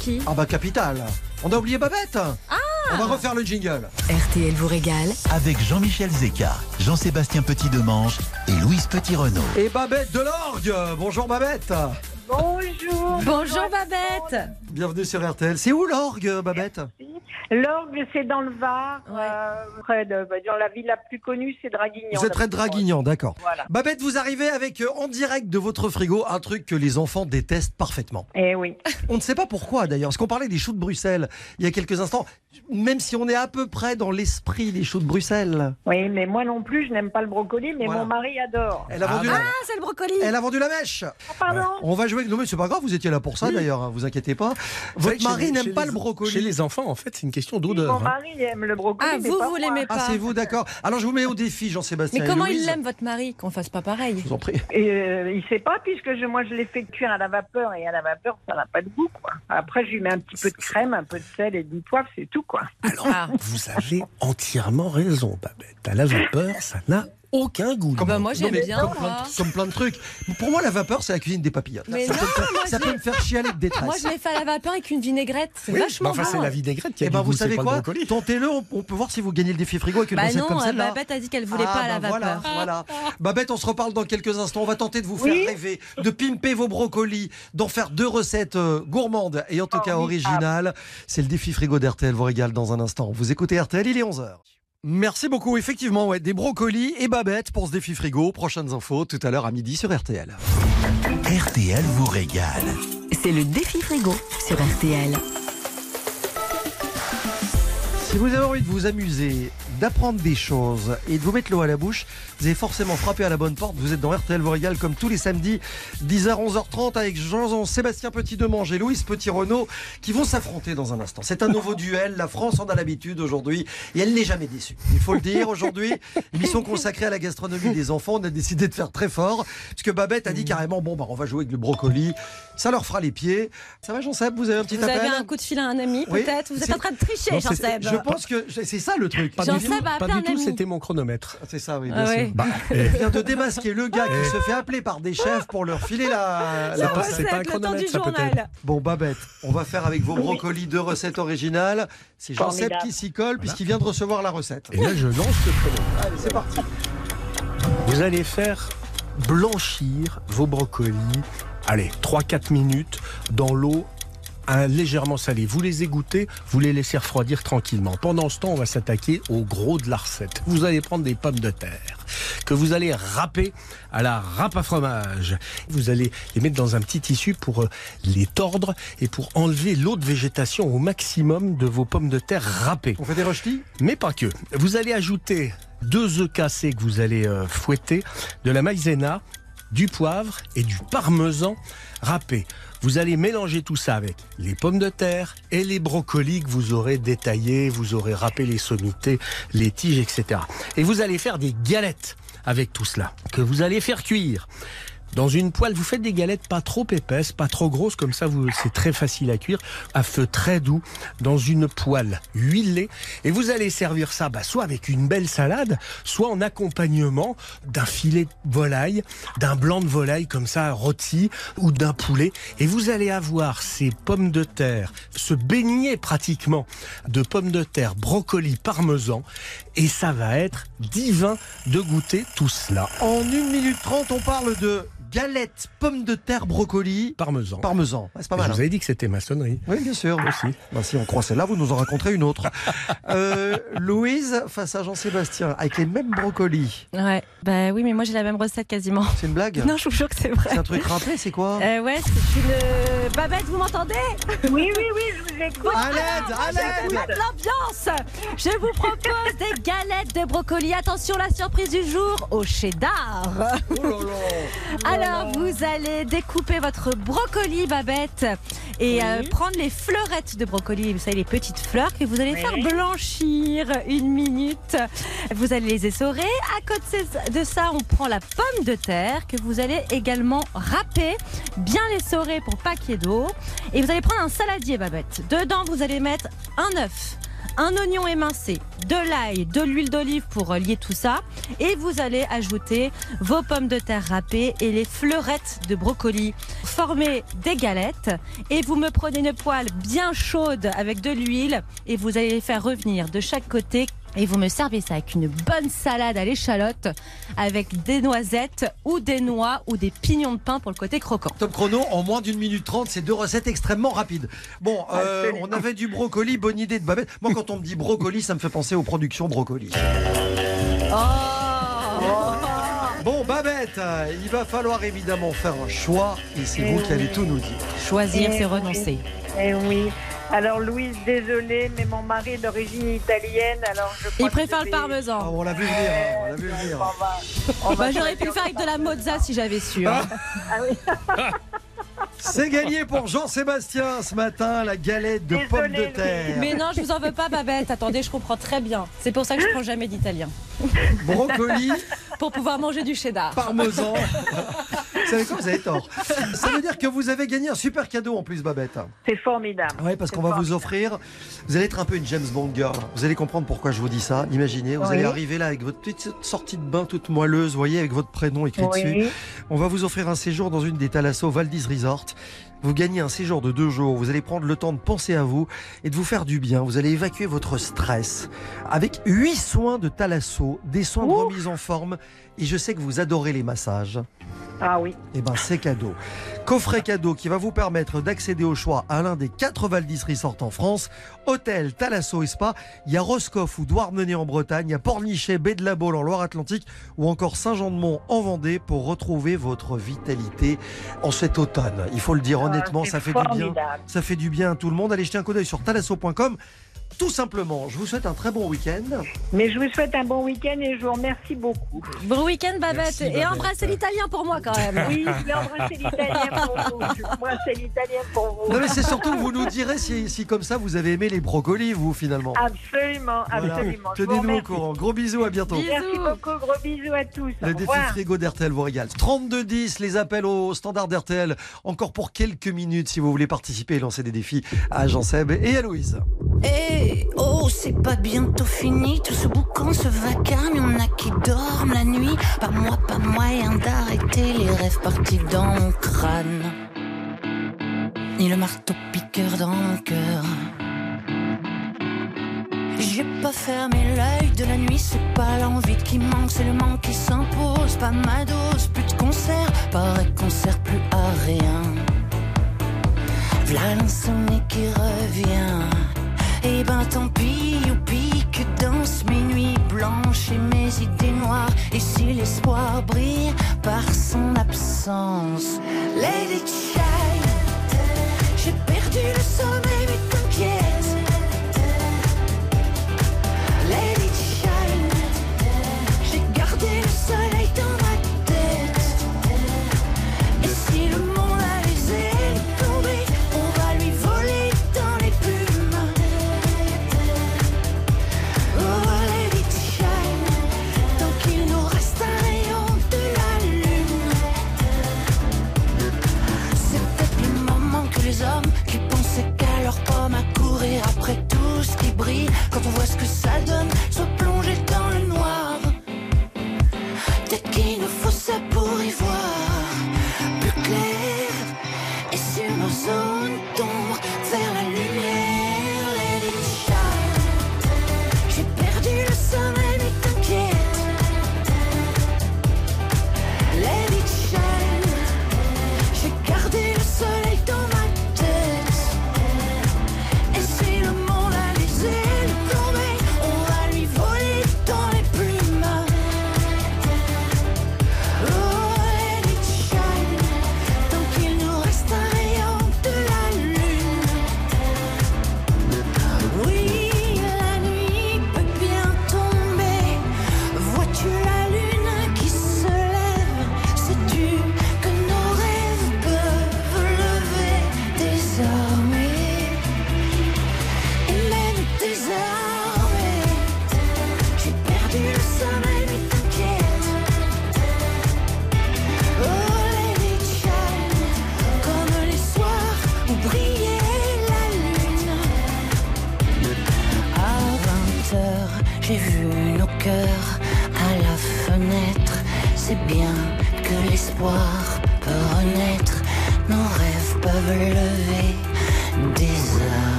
Qui? Ah bah capital. On a oublié Babette. Ah On va refaire le jingle. RTL vous régale Avec Jean-Michel Zeka, Jean-Sébastien Petit-Demange et Louise Petit-Renault. Et Babette de l'orgue. Bonjour Babette. Bonjour. Bonjour Babette Bienvenue sur RTL. C'est où l'orgue, Babette? L'orgue, c'est dans le Var, Ouais. euh, près de, bah, dans la ville la plus connue, c'est Draguignan. Vous êtes près de Draguignan, d'accord. Voilà. Babette, vous arrivez avec euh, en direct de votre frigo un truc que les enfants détestent parfaitement. Eh oui. On ne sait pas pourquoi d'ailleurs, parce qu'on parlait des choux de Bruxelles il y a quelques instants, même si on est à peu près dans l'esprit des choux de Bruxelles. Oui, mais moi non plus, je n'aime pas le brocoli, mais Voilà. mon mari adore. Elle a, vendu, la... Ah, c'est le brocoli Elle a vendu la mèche. Ah, pardon On va jouer. Non mais c'est pas grave, vous étiez là pour ça d'ailleurs, hein, vous inquiétez pas. Votre mari n'aime pas les- le brocoli. Chez les enfants, en fait, c'est une question Mon d'odeur. hein. mari aime le brocoli, Ah, mais vous, pas vous l'aimez Ah pas c'est vous, d'accord. Alors je vous mets au défi, Jean-Sébastien. Mais comment il l'aime votre mari Qu'on fasse pas pareil? Je vous en prie. Et, euh, il sait pas, puisque je, moi je l'ai fait cuire à la vapeur, et à la vapeur, ça n'a pas de goût, quoi. Après, je lui mets un petit peu de crème, un peu de sel et du poivre, c'est tout, quoi. Alors, Ah. vous avez entièrement raison, Babette. À la vapeur, ça n'a aucun goût. Ah bah moi j'aime bien. comme, plein moi. de, comme plein de trucs. Pour moi, la vapeur, c'est la cuisine des papillotes. Mais ça non, peut, me faire, moi, ça je peut l'ai- me faire chialer de détresse. Moi je l'ai fait à la vapeur avec une vinaigrette. C'est Oui, vachement enfin, c'est la vinaigrette qui a Eh du ben, goût, vous savez quoi. Tentez-le, on, on peut voir si vous gagnez le défi frigo avec une Bah recette non, comme celle-là. Babette a dit qu'elle voulait Ah, pas à la bah vapeur. Voilà, voilà. Babette, on se reparle dans quelques instants. On va tenter de vous faire Oui. rêver, de pimper vos brocolis, d'en faire deux recettes euh, gourmandes et en tout cas originales. C'est le défi frigo d'RTL vous régale dans un instant. Vous écoutez RTL, il est 11h. Merci beaucoup. Effectivement, ouais, des brocolis et Babette pour ce défi frigo. Prochaines infos tout à l'heure à midi sur RTL. RTL vous régale. C'est le défi frigo sur RTL. Si vous avez envie de vous amuser, d'apprendre des choses et de vous mettre l'eau à la bouche, vous avez forcément frappé à la bonne porte. Vous êtes dans RTL vous régale comme tous les samedis, 10h, 11h30 avec Jean, Sébastien Petit-Demange et Louise Petit-Renault qui vont s'affronter dans un instant. C'est un nouveau duel. La France en a l'habitude aujourd'hui et elle n'est jamais déçue. Il faut le dire aujourd'hui. Émission consacrée à la gastronomie des enfants. On a décidé de faire très fort puisque Babette a dit carrément bon, bah, on va jouer avec le brocoli. Ça leur fera les pieds. Ça va, Jean-Seb? Vous avez un petit Vous appel? avez un coup de fil à un ami, Oui, peut-être? Vous êtes en train de tricher, Jean-Seb. Je pense que c'est ça le truc. Pas Jean du pas du un tout, ami. c'était mon chronomètre. C'est ça, oui, Ah bien ouais. sûr. Bah, Il vient de démasquer le gars qui se fait appeler par des chefs pour leur filer la, la C'est pas- recette. c'est pas un le temps chronomètre, ça, peut-être. Bon, Babette, on va faire avec vos brocolis deux recettes originales. C'est Jean-Seb Formidable. qui s'y colle puisqu'il vient de recevoir la recette. Et là, je lance le chronomètre. Allez, c'est parti. Vous allez faire blanchir vos brocolis, allez, 3-4 minutes dans l'eau hein, légèrement salée. Vous les égouttez, vous les laissez refroidir tranquillement. Pendant ce temps, on va s'attaquer au gros de la recette. Vous allez prendre des pommes de terre que vous allez râper à la râpe à fromage. Vous allez les mettre dans un petit tissu pour euh, les tordre et pour enlever l'eau de végétation au maximum de vos pommes de terre râpées. On fait des rejetis Mais pas que. Vous allez ajouter deux œufs cassés que vous allez euh, fouetter, de la maïzena, du poivre et du parmesan râpé. Vous allez mélanger tout ça avec les pommes de terre et les brocolis que vous aurez détaillés, vous aurez râpé les sommités, les tiges, etc. Et vous allez faire des galettes avec tout cela, que vous allez faire cuire. Dans une poêle, vous faites des galettes pas trop épaisses, pas trop grosses, comme ça c'est très facile à cuire, à feu très doux, dans une poêle huilée. Et vous allez servir ça bah, soit avec une belle salade, soit en accompagnement d'un filet de volaille, d'un blanc de volaille comme ça rôti, ou d'un poulet. Et vous allez avoir ces pommes de terre, se baigner pratiquement de pommes de terre, brocoli, parmesan. Et ça va être divin de goûter tout cela. En 1 minute 30, on parle de galettes, pommes de terre, brocolis, Parmesan. parmesan. Ouais, c'est pas Je mal. vous hein avais dit que c'était maçonnerie. oui, bien sûr. Aussi. Bah, si on croit celle-là, vous nous en raconterez une autre. Euh, Louise face à Jean-Sébastien, avec les mêmes brocolis. Ouais, bah oui, mais moi j'ai la même recette quasiment. C'est une blague Non, je vous jure que c'est vrai. C'est un truc râpé, c'est quoi Euh, ouais, c'est une. euh, Babette, vous m'entendez Oui, oui, oui, je vous écoute. À l'aide, à l'aide l'ambiance Je vous propose des galettes de brocoli. Attention, la surprise du jour au cheddar. Oh là là. Alors, Alors, vous allez découper votre brocoli, Babette, et euh, prendre les fleurettes de brocoli, vous savez, les petites fleurs que vous allez faire blanchir une minute. Vous allez les essorer. À côté de ça, on prend la pomme de terre que vous allez également râper, bien l'essorer pour pas qu'il y ait d'eau. Et vous allez prendre un saladier, Babette. Dedans, vous allez mettre un œuf un oignon émincé, de l'ail, de l'huile d'olive pour lier tout ça. Et vous allez ajouter vos pommes de terre râpées et les fleurettes de brocoli. Formez des galettes et vous me prenez une poêle bien chaude avec de l'huile et vous allez les faire revenir de chaque côté. Et vous me servez ça avec une bonne salade à l'échalote, avec des noisettes ou des noix ou des pignons de pain pour le côté croquant. Top chrono, en moins d'une minute trente, c'est deux recettes extrêmement rapides. Bon, euh, on avait du brocoli, bonne idée de Babette. Moi, quand on me dit brocoli, ça me fait penser aux productions brocoli. Bon, Babette, il va falloir évidemment faire un choix et c'est vous qui allez tout nous dire. Choisir, Eh c'est renoncer. Eh oui. Alors Louise, désolée, mais mon mari est d'origine italienne, alors je crois Il préfère le parmesan. Ah, on l'a vu venir, hein, on l'a vu venir. On va Bah, J'aurais pu le faire avec de la mozza si j'avais su. hein. Ah oui. C'est gagné pour Jean-Sébastien ce matin, la galette de Désolée, pommes de terre. Mais non, je vous en veux pas, Babette. Attendez, je comprends très bien. C'est pour ça que je prends jamais d'italien. Brocoli, Pour pouvoir manger du cheddar. parmesan. Vous savez quoi, vous avez tort. Ça veut dire que vous avez gagné un super cadeau en plus, Babette. C'est formidable. Oui, parce qu'on va vous offrir. Vous allez être un peu une James Bond girl. Vous allez comprendre pourquoi je vous dis ça. Imaginez, vous Oui. allez arriver là avec votre petite sortie de bain toute moelleuse, vous voyez, avec votre prénom écrit dessus. On va vous offrir un séjour dans une des Thalasso Valdis Resort. Vous gagnez un séjour de deux jours. Vous allez prendre le temps de penser à vous et de vous faire du bien. Vous allez évacuer votre stress avec huit soins de Thalasso, des soins de Ouh. remise en forme. Et je sais que vous adorez les massages. Ah oui. Eh ben, c'est cadeau. Coffret cadeau qui va vous permettre d'accéder au choix à l'un des quatre Valdis Resort en France. Hôtel, Thalasso et Spa. Il y a Roscoff ou Douarnenez en Bretagne. Il y a Pornichet, Baie de la Baule en Loire-Atlantique ou encore Saint-Jean-de-Mont en Vendée pour retrouver votre vitalité en cet automne. Il faut le dire honnêtement, C'est ça fait du bien. Ça fait du bien à tout le monde. Allez jeter un coup d'œil sur thalasso.com. Tout simplement, je vous souhaite un très bon week-end. Mais je vous souhaite un bon week-end et je vous remercie beaucoup. Bon week-end, Babette. Merci, Et Babette. embrassez l'italien pour moi quand même. Oui, je vais embrasser l'italien pour vous. Je vais embrasser l'italien pour vous. Non mais c'est surtout que vous nous direz si, si comme ça vous avez aimé les brocolis, vous finalement. Absolument, absolument. Tenez-nous au courant. Gros bisous, à bientôt. Bisous. Merci beaucoup, gros bisous à tous. Au Le défi revoir. frigo d'RTL vous régale. 32-10, les appels au standard d'RTL. Encore pour quelques minutes si vous voulez participer et lancer des défis à Jean-Seb et à Louise. Oh, c'est pas bientôt fini tout ce boucan, ce vacarme. Y'en a qui dorment la nuit. Pas moi, pas moyen d'arrêter les rêves partis dans mon crâne. Ni le marteau piqueur dans mon cœur. J'ai pas fermé l'œil de la nuit, c'est pas l'envie qui manque, c'est le manque qui s'impose. Pas ma dose, plus de concert, paraît qu'on sert plus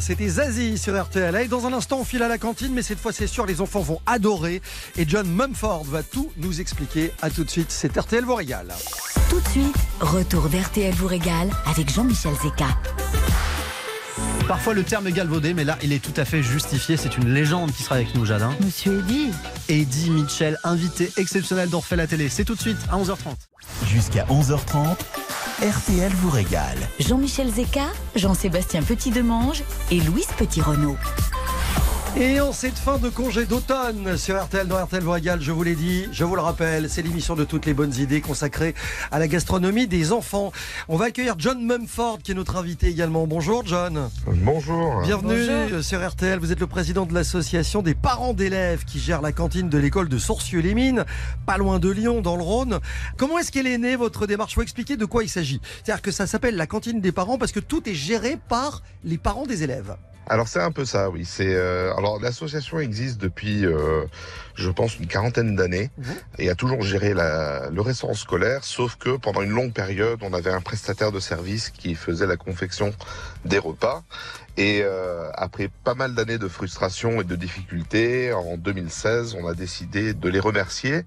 C'était Zazie sur RTL. Et dans un instant, on file à la cantine, mais cette fois, c'est sûr, les enfants vont adorer. Et John Mumford va tout nous expliquer. À tout de suite, c'est RTL vous régale. Tout de suite, retour d'RTL vous régale avec Jean-Michel Zeka. Parfois le terme est galvaudé, mais là il est tout à fait justifié. C'est une légende qui sera avec nous, Jadin. Monsieur Eddy. Eddie Mitchell, invité exceptionnel refait la télé. C'est tout de suite à 11h30. Jusqu'à 11h30, RTL vous régale. Jean-Michel Zeka, Jean-Sébastien Petit-Demange et Louise Petit-Renault. Et en cette fin de congé d'automne sur RTL dans RTL régale, je vous l'ai dit, je vous le rappelle, c'est l'émission de toutes les bonnes idées consacrée à la gastronomie des enfants. On va accueillir John Mumford qui est notre invité également. Bonjour John. Bonjour. Bienvenue sur RTL. Vous êtes le président de l'association des parents d'élèves qui gère la cantine de l'école de Sourcieux-les-Mines, pas loin de Lyon, dans le Rhône. Comment est-ce qu'elle est née, votre démarche? Faut expliquer de quoi il s'agit. C'est-à-dire que ça s'appelle la cantine des parents parce que tout est géré par les parents des élèves. Alors c'est un peu ça, oui. C'est euh, alors l'association existe depuis, euh, je pense, une quarantaine d'années et a toujours géré la, le restaurant scolaire, sauf que pendant une longue période, on avait un prestataire de service qui faisait la confection des repas. Et euh, après pas mal d'années de frustration et de difficultés, en 2016, on a décidé de les remercier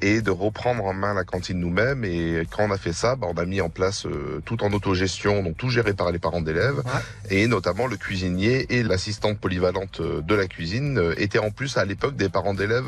et de reprendre en main la cantine nous-mêmes. Et quand on a fait ça, bah, on a mis en place euh, tout en autogestion, donc tout géré par les parents d'élèves, et notamment le cuisinier et l'assistante polyvalente euh, de la cuisine euh, étaient en plus à l'époque des parents d'élèves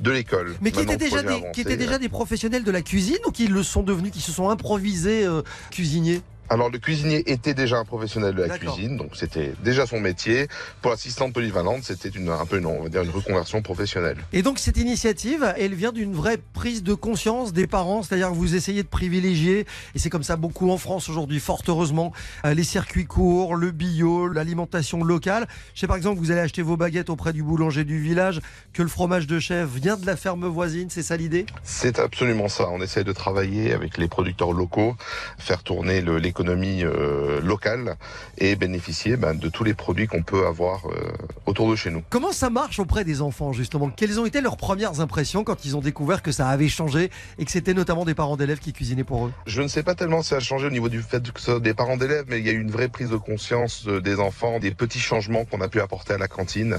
de l'école. Mais qui déjà des, étaient déjà euh, des professionnels de la cuisine ou qui le sont devenus, qui se sont improvisés euh, cuisiniers? Alors le cuisinier était déjà un professionnel de la cuisine, donc c'était déjà son métier. Pour l'assistante polyvalente, c'était une, un peu une, on va dire une reconversion professionnelle. Et donc cette initiative, elle vient d'une vraie prise de conscience des parents, c'est-à-dire que vous essayez de privilégier, et c'est comme ça beaucoup en France aujourd'hui, fort heureusement, euh, les circuits courts, le bio, l'alimentation locale. Je sais par exemple que vous allez acheter vos baguettes auprès du boulanger du village, que le fromage de chèvre vient de la ferme voisine, c'est ça l'idée? C'est absolument ça. On essaie de travailler avec les producteurs locaux, faire tourner le- l'économie euh, locale et bénéficier ben, de tous les produits qu'on peut avoir euh, autour de chez nous. Comment ça marche auprès des enfants justement? Quelles ont été leurs premières impressions quand ils ont découvert que ça avait changé et que c'était notamment des parents d'élèves qui cuisinaient pour eux? Je ne sais pas tellement si ça a changé au niveau du fait que ce soit des parents d'élèves, mais il y a eu une vraie prise de conscience euh, des enfants, des petits changements qu'on a pu apporter à la cantine,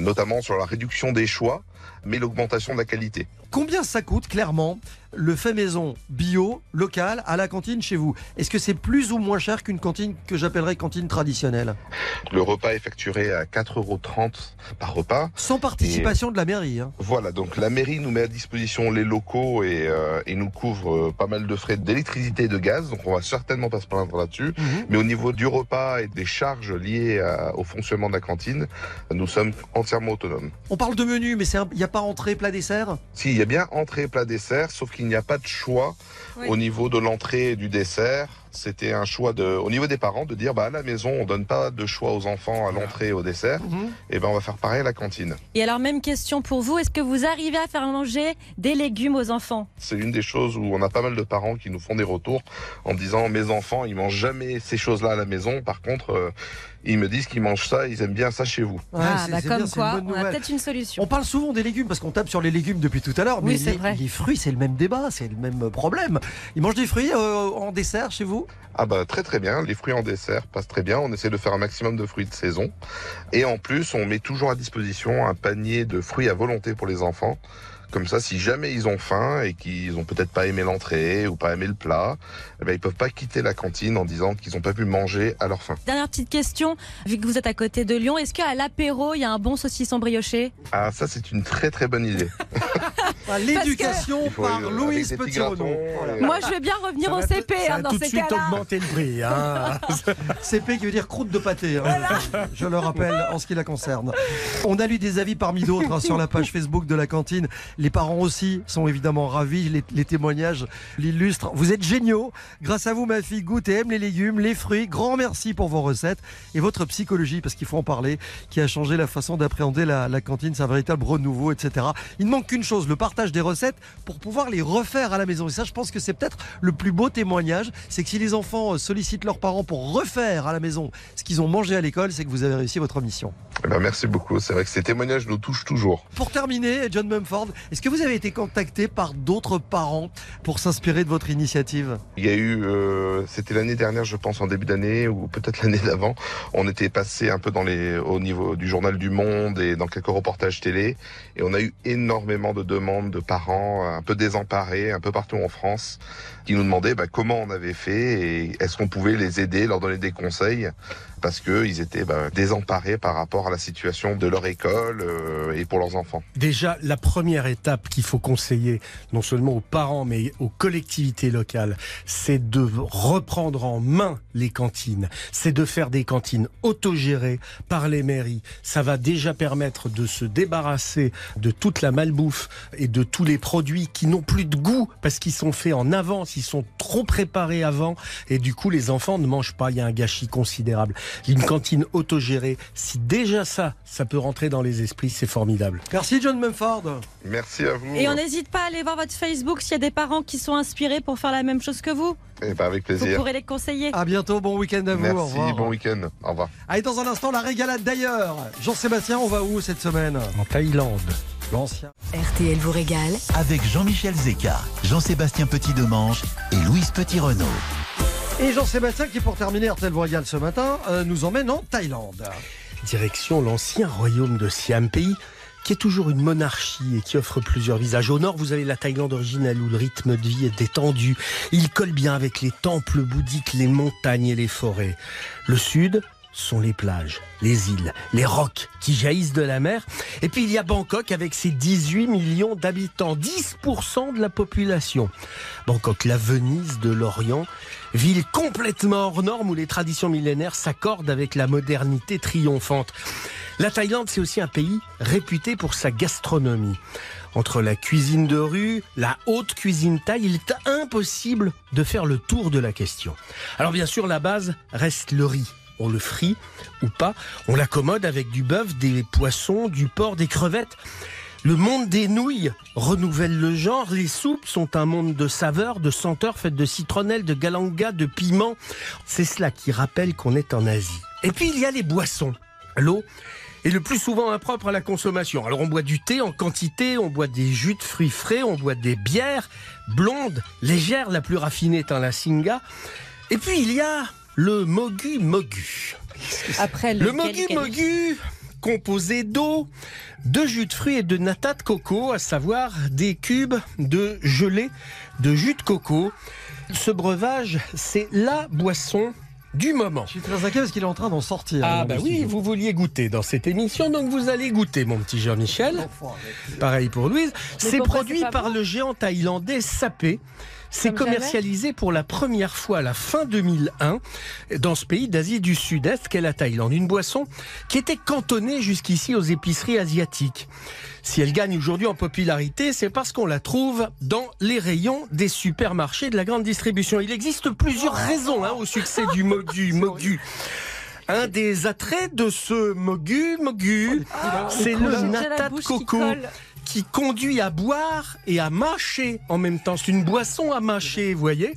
notamment sur la réduction des choix, mais l'augmentation de la qualité. Combien ça coûte clairement le fait maison bio, local, à la cantine chez vous? Est-ce que c'est plus ou moins cher qu'une cantine que j'appellerais cantine traditionnelle? Le repas est facturé à 4,30 euros par repas. Sans participation de la mairie. hein. Voilà, donc la mairie nous met à disposition les locaux et, euh, et nous couvre euh, pas mal de frais d'électricité et de gaz, donc on va certainement pas se plaindre là-dessus. Mais au niveau du repas et des charges liées à- au fonctionnement de la cantine, nous sommes entièrement autonomes. On parle de menu, mais il n'y a pas entrée, plat, dessert? Si, il y a bien entrée, plat, dessert, sauf qu'il n'y a pas de choix Oui. au niveau de l'entrée et du dessert. C'était un choix de, au niveau des parents de dire, bah, à la maison, on donne pas de choix aux enfants à l'entrée et au dessert. Mhm. Et ben, on va faire pareil à la cantine. Et alors, même question pour vous, est-ce que vous arrivez à faire manger des légumes aux enfants? C'est une des choses où on a pas mal de parents qui nous font des retours en disant mes enfants ils mangent jamais ces choses-là à la maison. Par contre, euh, ils me disent qu'ils mangent ça, ils aiment bien ça chez vous. Ouais, Ah, c'est- bah comme bien, quoi, une bonne on a peut-être une solution. On parle souvent des légumes parce qu'on tape sur les légumes depuis tout à l'heure, Oui, mais c'est les, vrai. les fruits, c'est le même débat, c'est le même problème. Ils mangent des fruits euh, en dessert chez vous? Ah bah très très bien, les fruits en dessert passent très bien. On essaie de faire un maximum de fruits de saison. Et en plus, on met toujours à disposition un panier de fruits à volonté pour les enfants. Comme ça, si jamais ils ont faim et qu'ils ont peut-être pas aimé l'entrée ou pas aimé le plat, eh ben, ils peuvent pas quitter la cantine en disant qu'ils n'ont pas pu manger à leur faim. Dernière petite question, vu que vous êtes à côté de Lyon, est-ce qu'à l'apéro, il y a un bon saucisson brioché? Ah ça c'est une très très bonne idée. Ah, L'éducation par Louise gratons, Voilà. Moi, je veux bien revenir au CP hein, dans tout de ces suite augmenter le prix. hein. CP qui veut dire croûte de pâté, hein. je le rappelle en ce qui la concerne. On a lu des avis parmi d'autres hein, sur la page Facebook de la cantine. Les parents aussi sont évidemment ravis, les, les témoignages l'illustrent. Vous êtes géniaux. Grâce à vous, ma fille goûte et aime les légumes, les fruits. Grand merci pour vos recettes et votre psychologie, parce qu'il faut en parler, qui a changé la façon d'appréhender la, la cantine. C'est un véritable renouveau, etc. Il ne manque qu'une chose, le partage. des recettes pour pouvoir les refaire à la maison. Et ça, je pense que c'est peut-être le plus beau témoignage. C'est que si les enfants sollicitent leurs parents pour refaire à la maison ce qu'ils ont mangé à l'école, c'est que vous avez réussi votre mission. Eh ben, merci beaucoup. C'est vrai que ces témoignages nous touchent toujours. Pour terminer, John Mumford, est-ce que vous avez été contacté par d'autres parents pour s'inspirer de votre initiative? Il y a eu, euh, c'était l'année dernière, je pense, en début d'année ou peut-être l'année d'avant. On était passé un peu dans les, au niveau du journal du Monde et dans quelques reportages télé, et on a eu énormément de demandes de parents un peu désemparés, un peu partout en France, qui nous demandaient bah, comment on avait fait et est-ce qu'on pouvait les aider, leur donner des conseils, parce qu'ils étaient bah, désemparés par rapport à la situation de leur école euh, et pour leurs enfants. Déjà, la première étape qu'il faut conseiller, non seulement aux parents, mais aux collectivités locales, c'est de reprendre en main les cantines. C'est de faire des cantines autogérées par les mairies. Ça va déjà permettre de se débarrasser de toute la malbouffe et de tous les produits qui n'ont plus de goût parce qu'ils sont faits en avance, ils sont trop préparés avant et du coup les enfants ne mangent pas. Il y a un gâchis considérable. Une cantine autogérée, si déjà ça, ça peut rentrer dans les esprits, c'est formidable. Merci John Mumford. Merci à vous. Et on n'hésite pas à aller voir votre Facebook s'il y a des parents qui sont inspirés pour faire la même chose que vous. Eh ben, avec Vous plaisir. pourrez les conseiller. À bientôt, bon week-end à vous. au Merci, revoir. bon week-end. Au revoir. Allez, dans un instant, la régalade d'ailleurs. Jean-Sébastien, on va où cette semaine? En Thaïlande. L'ancien. RTL vous régale Avec Jean-Michel Zeka, Jean-Sébastien Petit-Demange et Louise Petit-Renault. Et Jean-Sébastien, qui pour terminer RTL régale ce matin, euh, nous emmène en Thaïlande. Direction l'ancien royaume de Siam, pays qui est toujours une monarchie et qui offre plusieurs visages. Au nord, vous avez la Thaïlande originelle où le rythme de vie est détendu. Il colle bien avec les temples bouddhiques, les montagnes et les forêts. Le sud sont les plages, les îles, les rocs qui jaillissent de la mer. Et puis il y a Bangkok avec ses 18 millions d'habitants, 10% de la population. Bangkok, la Venise de l'Orient, ville complètement hors norme où les traditions millénaires s'accordent avec la modernité triomphante. La Thaïlande, c'est aussi un pays réputé pour sa gastronomie. Entre la cuisine de rue, la haute cuisine thaï, il est impossible de faire le tour de la question. Alors bien sûr, la base reste le riz. On le frit ou pas, on l'accommode avec du bœuf, des poissons, du porc, des crevettes. Le monde des nouilles renouvelle le genre. Les soupes sont un monde de saveurs, de senteurs faites de citronnelle, de galanga, de piment. C'est cela qui rappelle qu'on est en Asie. Et puis il y a les boissons. L'eau est le plus souvent impropre à la consommation. Alors on boit du thé en quantité, on boit des jus de fruits frais, on boit des bières blondes, légères, la plus raffinée étant la singa. Et puis il y a le mogu mogu. Après Le mogu mogu, composé d'eau, de jus de fruits et de nata de coco, à savoir des cubes de gelée de jus de coco. Ce breuvage, c'est la boisson du moment. Je suis très inquiet parce qu'il est en train d'en sortir. Ah dans bah le oui, studio. vous vouliez goûter dans cette émission, donc vous allez goûter, mon petit Jean-Michel. Pareil pour Louise. C'est produit par bon le géant thaïlandais Sapé. Jamais commercialisé pour la première fois à la fin 2001 dans ce pays d'Asie du Sud-Est qu'est la Thaïlande. Une boisson qui était cantonnée jusqu'ici aux épiceries asiatiques. Si elle gagne aujourd'hui en popularité, c'est parce qu'on la trouve dans les rayons des supermarchés de la grande distribution. Il existe plusieurs raisons hein, au succès du mogu. mogu. Un des attraits de ce mogu mogu, c'est le nata de coco. Qui conduit à boire et à mâcher en même temps. C'est une boisson à mâcher, vous voyez.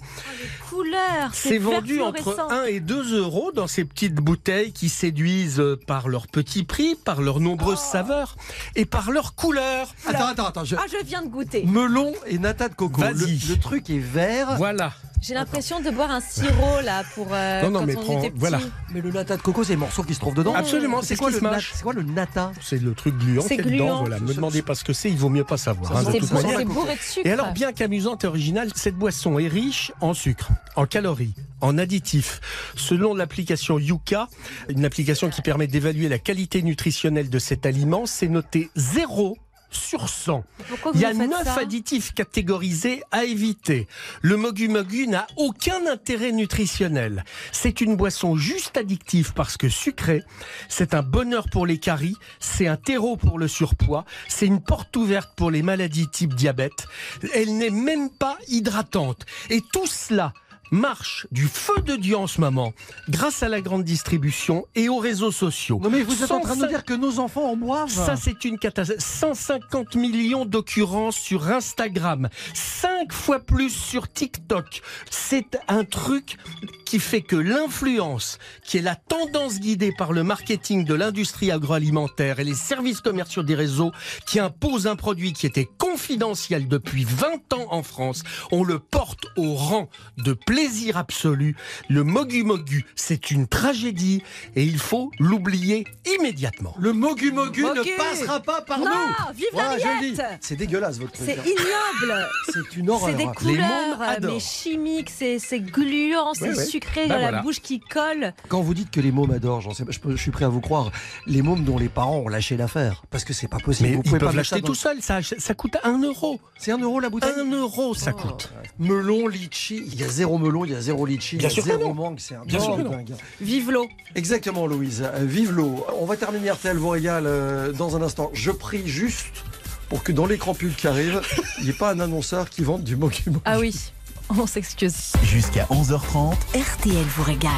Couleur. C'est vendu entre fluorescent. 1 et 2 euros dans ces petites bouteilles qui séduisent euh, par leur petit prix, par leurs nombreuses saveurs et par leur couleur. Attends, attends, attends. je- Ah, je viens de goûter. Melon et nata de coco. Le, Vas-y. le truc est vert. Voilà. J'ai l'impression de boire un sirop là pour euh, Non, non, quand mais on prends- était petit. voilà. Mais le nata de coco, c'est les morceaux qui se trouvent dedans. Absolument, C'est c'est ce quoi, le c'est quoi le nata? C'est le truc gluant C'est qui est dedans. gluant. Voilà. Me demandez pas ce que c'est, il vaut mieux pas savoir. hein, de C'est toute manière. c'est bourré de sucre. Et alors, bien qu'amusante et originale, cette boisson est riche en sucre, en calories, en additifs. Selon l'application Yuka, une application qui permet d'évaluer la qualité nutritionnelle de cet aliment, c'est noté 0 sur 100. Pourquoi Il y a faites 9 ça additifs catégorisés à éviter. Le mogu mogu n'a aucun intérêt nutritionnel. C'est une boisson juste addictive parce que sucrée. C'est un bonheur pour les caries. C'est un terreau pour le surpoids. C'est une porte ouverte pour les maladies type diabète. Elle n'est même pas hydratante. Et tout cela marche du feu de Dieu en ce moment, grâce à la grande distribution et aux réseaux sociaux. Non mais vous êtes en train de nous 105 dire que nos enfants en boivent Ça, c'est une catastrophe. 150 millions d'occurrences sur Instagram, 5 fois plus sur TikTok. C'est un truc qui fait que l'influence, qui est la tendance guidée par le marketing de l'industrie agroalimentaire et les services commerciaux des réseaux, qui impose un produit qui était confidentiel depuis 20 ans en France, on le porte au rang de plaisir absolu. Le Mogu Mogu, c'est une tragédie et il faut l'oublier immédiatement. Le Mogu Mogu, Mogu. ne passera pas par Non, nous vive la Voilà, je le dis. rillette. C'est dégueulasse votre truc. C'est ignoble. C'est une horreur. C'est des couleurs, adorent. mais chimiques, c'est c'est gluant, c'est Ouais, ouais. sucré, dans la voilà. bouche qui colle. Quand vous dites que les mômes adorent, j'en sais pas, je, suis prêt à vous croire, les mômes dont les parents ont lâché l'affaire. Parce que c'est pas possible. Mais vous ils pouvez pas peuvent ça l'acheter tout seul, ça, ça coûte 1 euro. C'est 1 euro la bouteille 1 euro ça coûte. Melon, litchi, il y a zéro melon, il y a zéro litchi, il y a sûr que zéro non. mangue, c'est un Bien sûr dingue, que non. dingue. Vive l'eau. Exactement Louise, Euh, vive l'eau. On va terminer RTL vous régale euh, dans un instant. Je prie juste pour que dans l'écran pub qui arrive, il n'y ait pas un annonceur qui vende du Mogu Mogu. Ah oui, on s'excuse. Jusqu'à 11h30, RTL vous régale.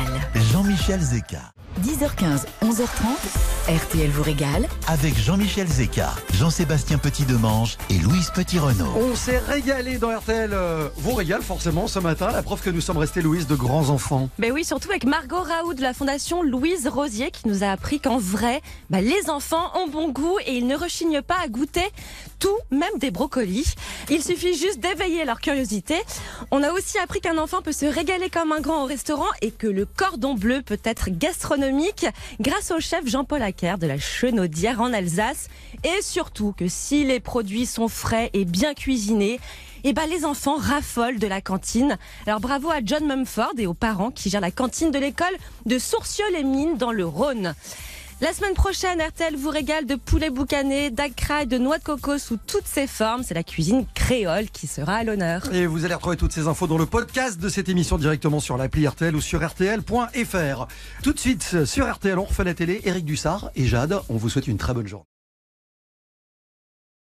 Jean-Michel Zeka. 10h15, 11h30, RTL vous régale. Avec Jean-Michel Zeka, Jean-Sébastien Petit-Demange et Louise Petit-Renault. On s'est régalé dans RTL euh, vous régale forcément ce matin, la preuve que nous sommes restés Louise de grands enfants. Ben oui, surtout avec Margot Raoult de la Fondation Louise Rosier qui nous a appris qu'en vrai, bah, les enfants ont bon goût et ils ne rechignent pas à goûter tout, même des brocolis. Il suffit juste d'éveiller leur curiosité. On a aussi appris qu'un enfant peut se régaler comme un grand au restaurant et que le cordon bleu peut être gastronomique grâce au chef Jean-Paul Acker de la Chenaudière en Alsace. Et surtout que si les produits sont frais et bien cuisinés, et ben les enfants raffolent de la cantine. Alors bravo à John Mumford et aux parents qui gèrent la cantine de l'école de Sourcieux-les-Mines dans le Rhône. La semaine prochaine, RTL vous régale de poulet boucané, d'agcraie, de noix de coco sous toutes ses formes. C'est la cuisine créole qui sera à l'honneur. Et vous allez retrouver toutes ces infos dans le podcast de cette émission directement sur l'appli RTL ou sur RTL.fr. Tout de suite sur RTL, on refait la télé. Eric Dussard et Jade, on vous souhaite une très bonne journée.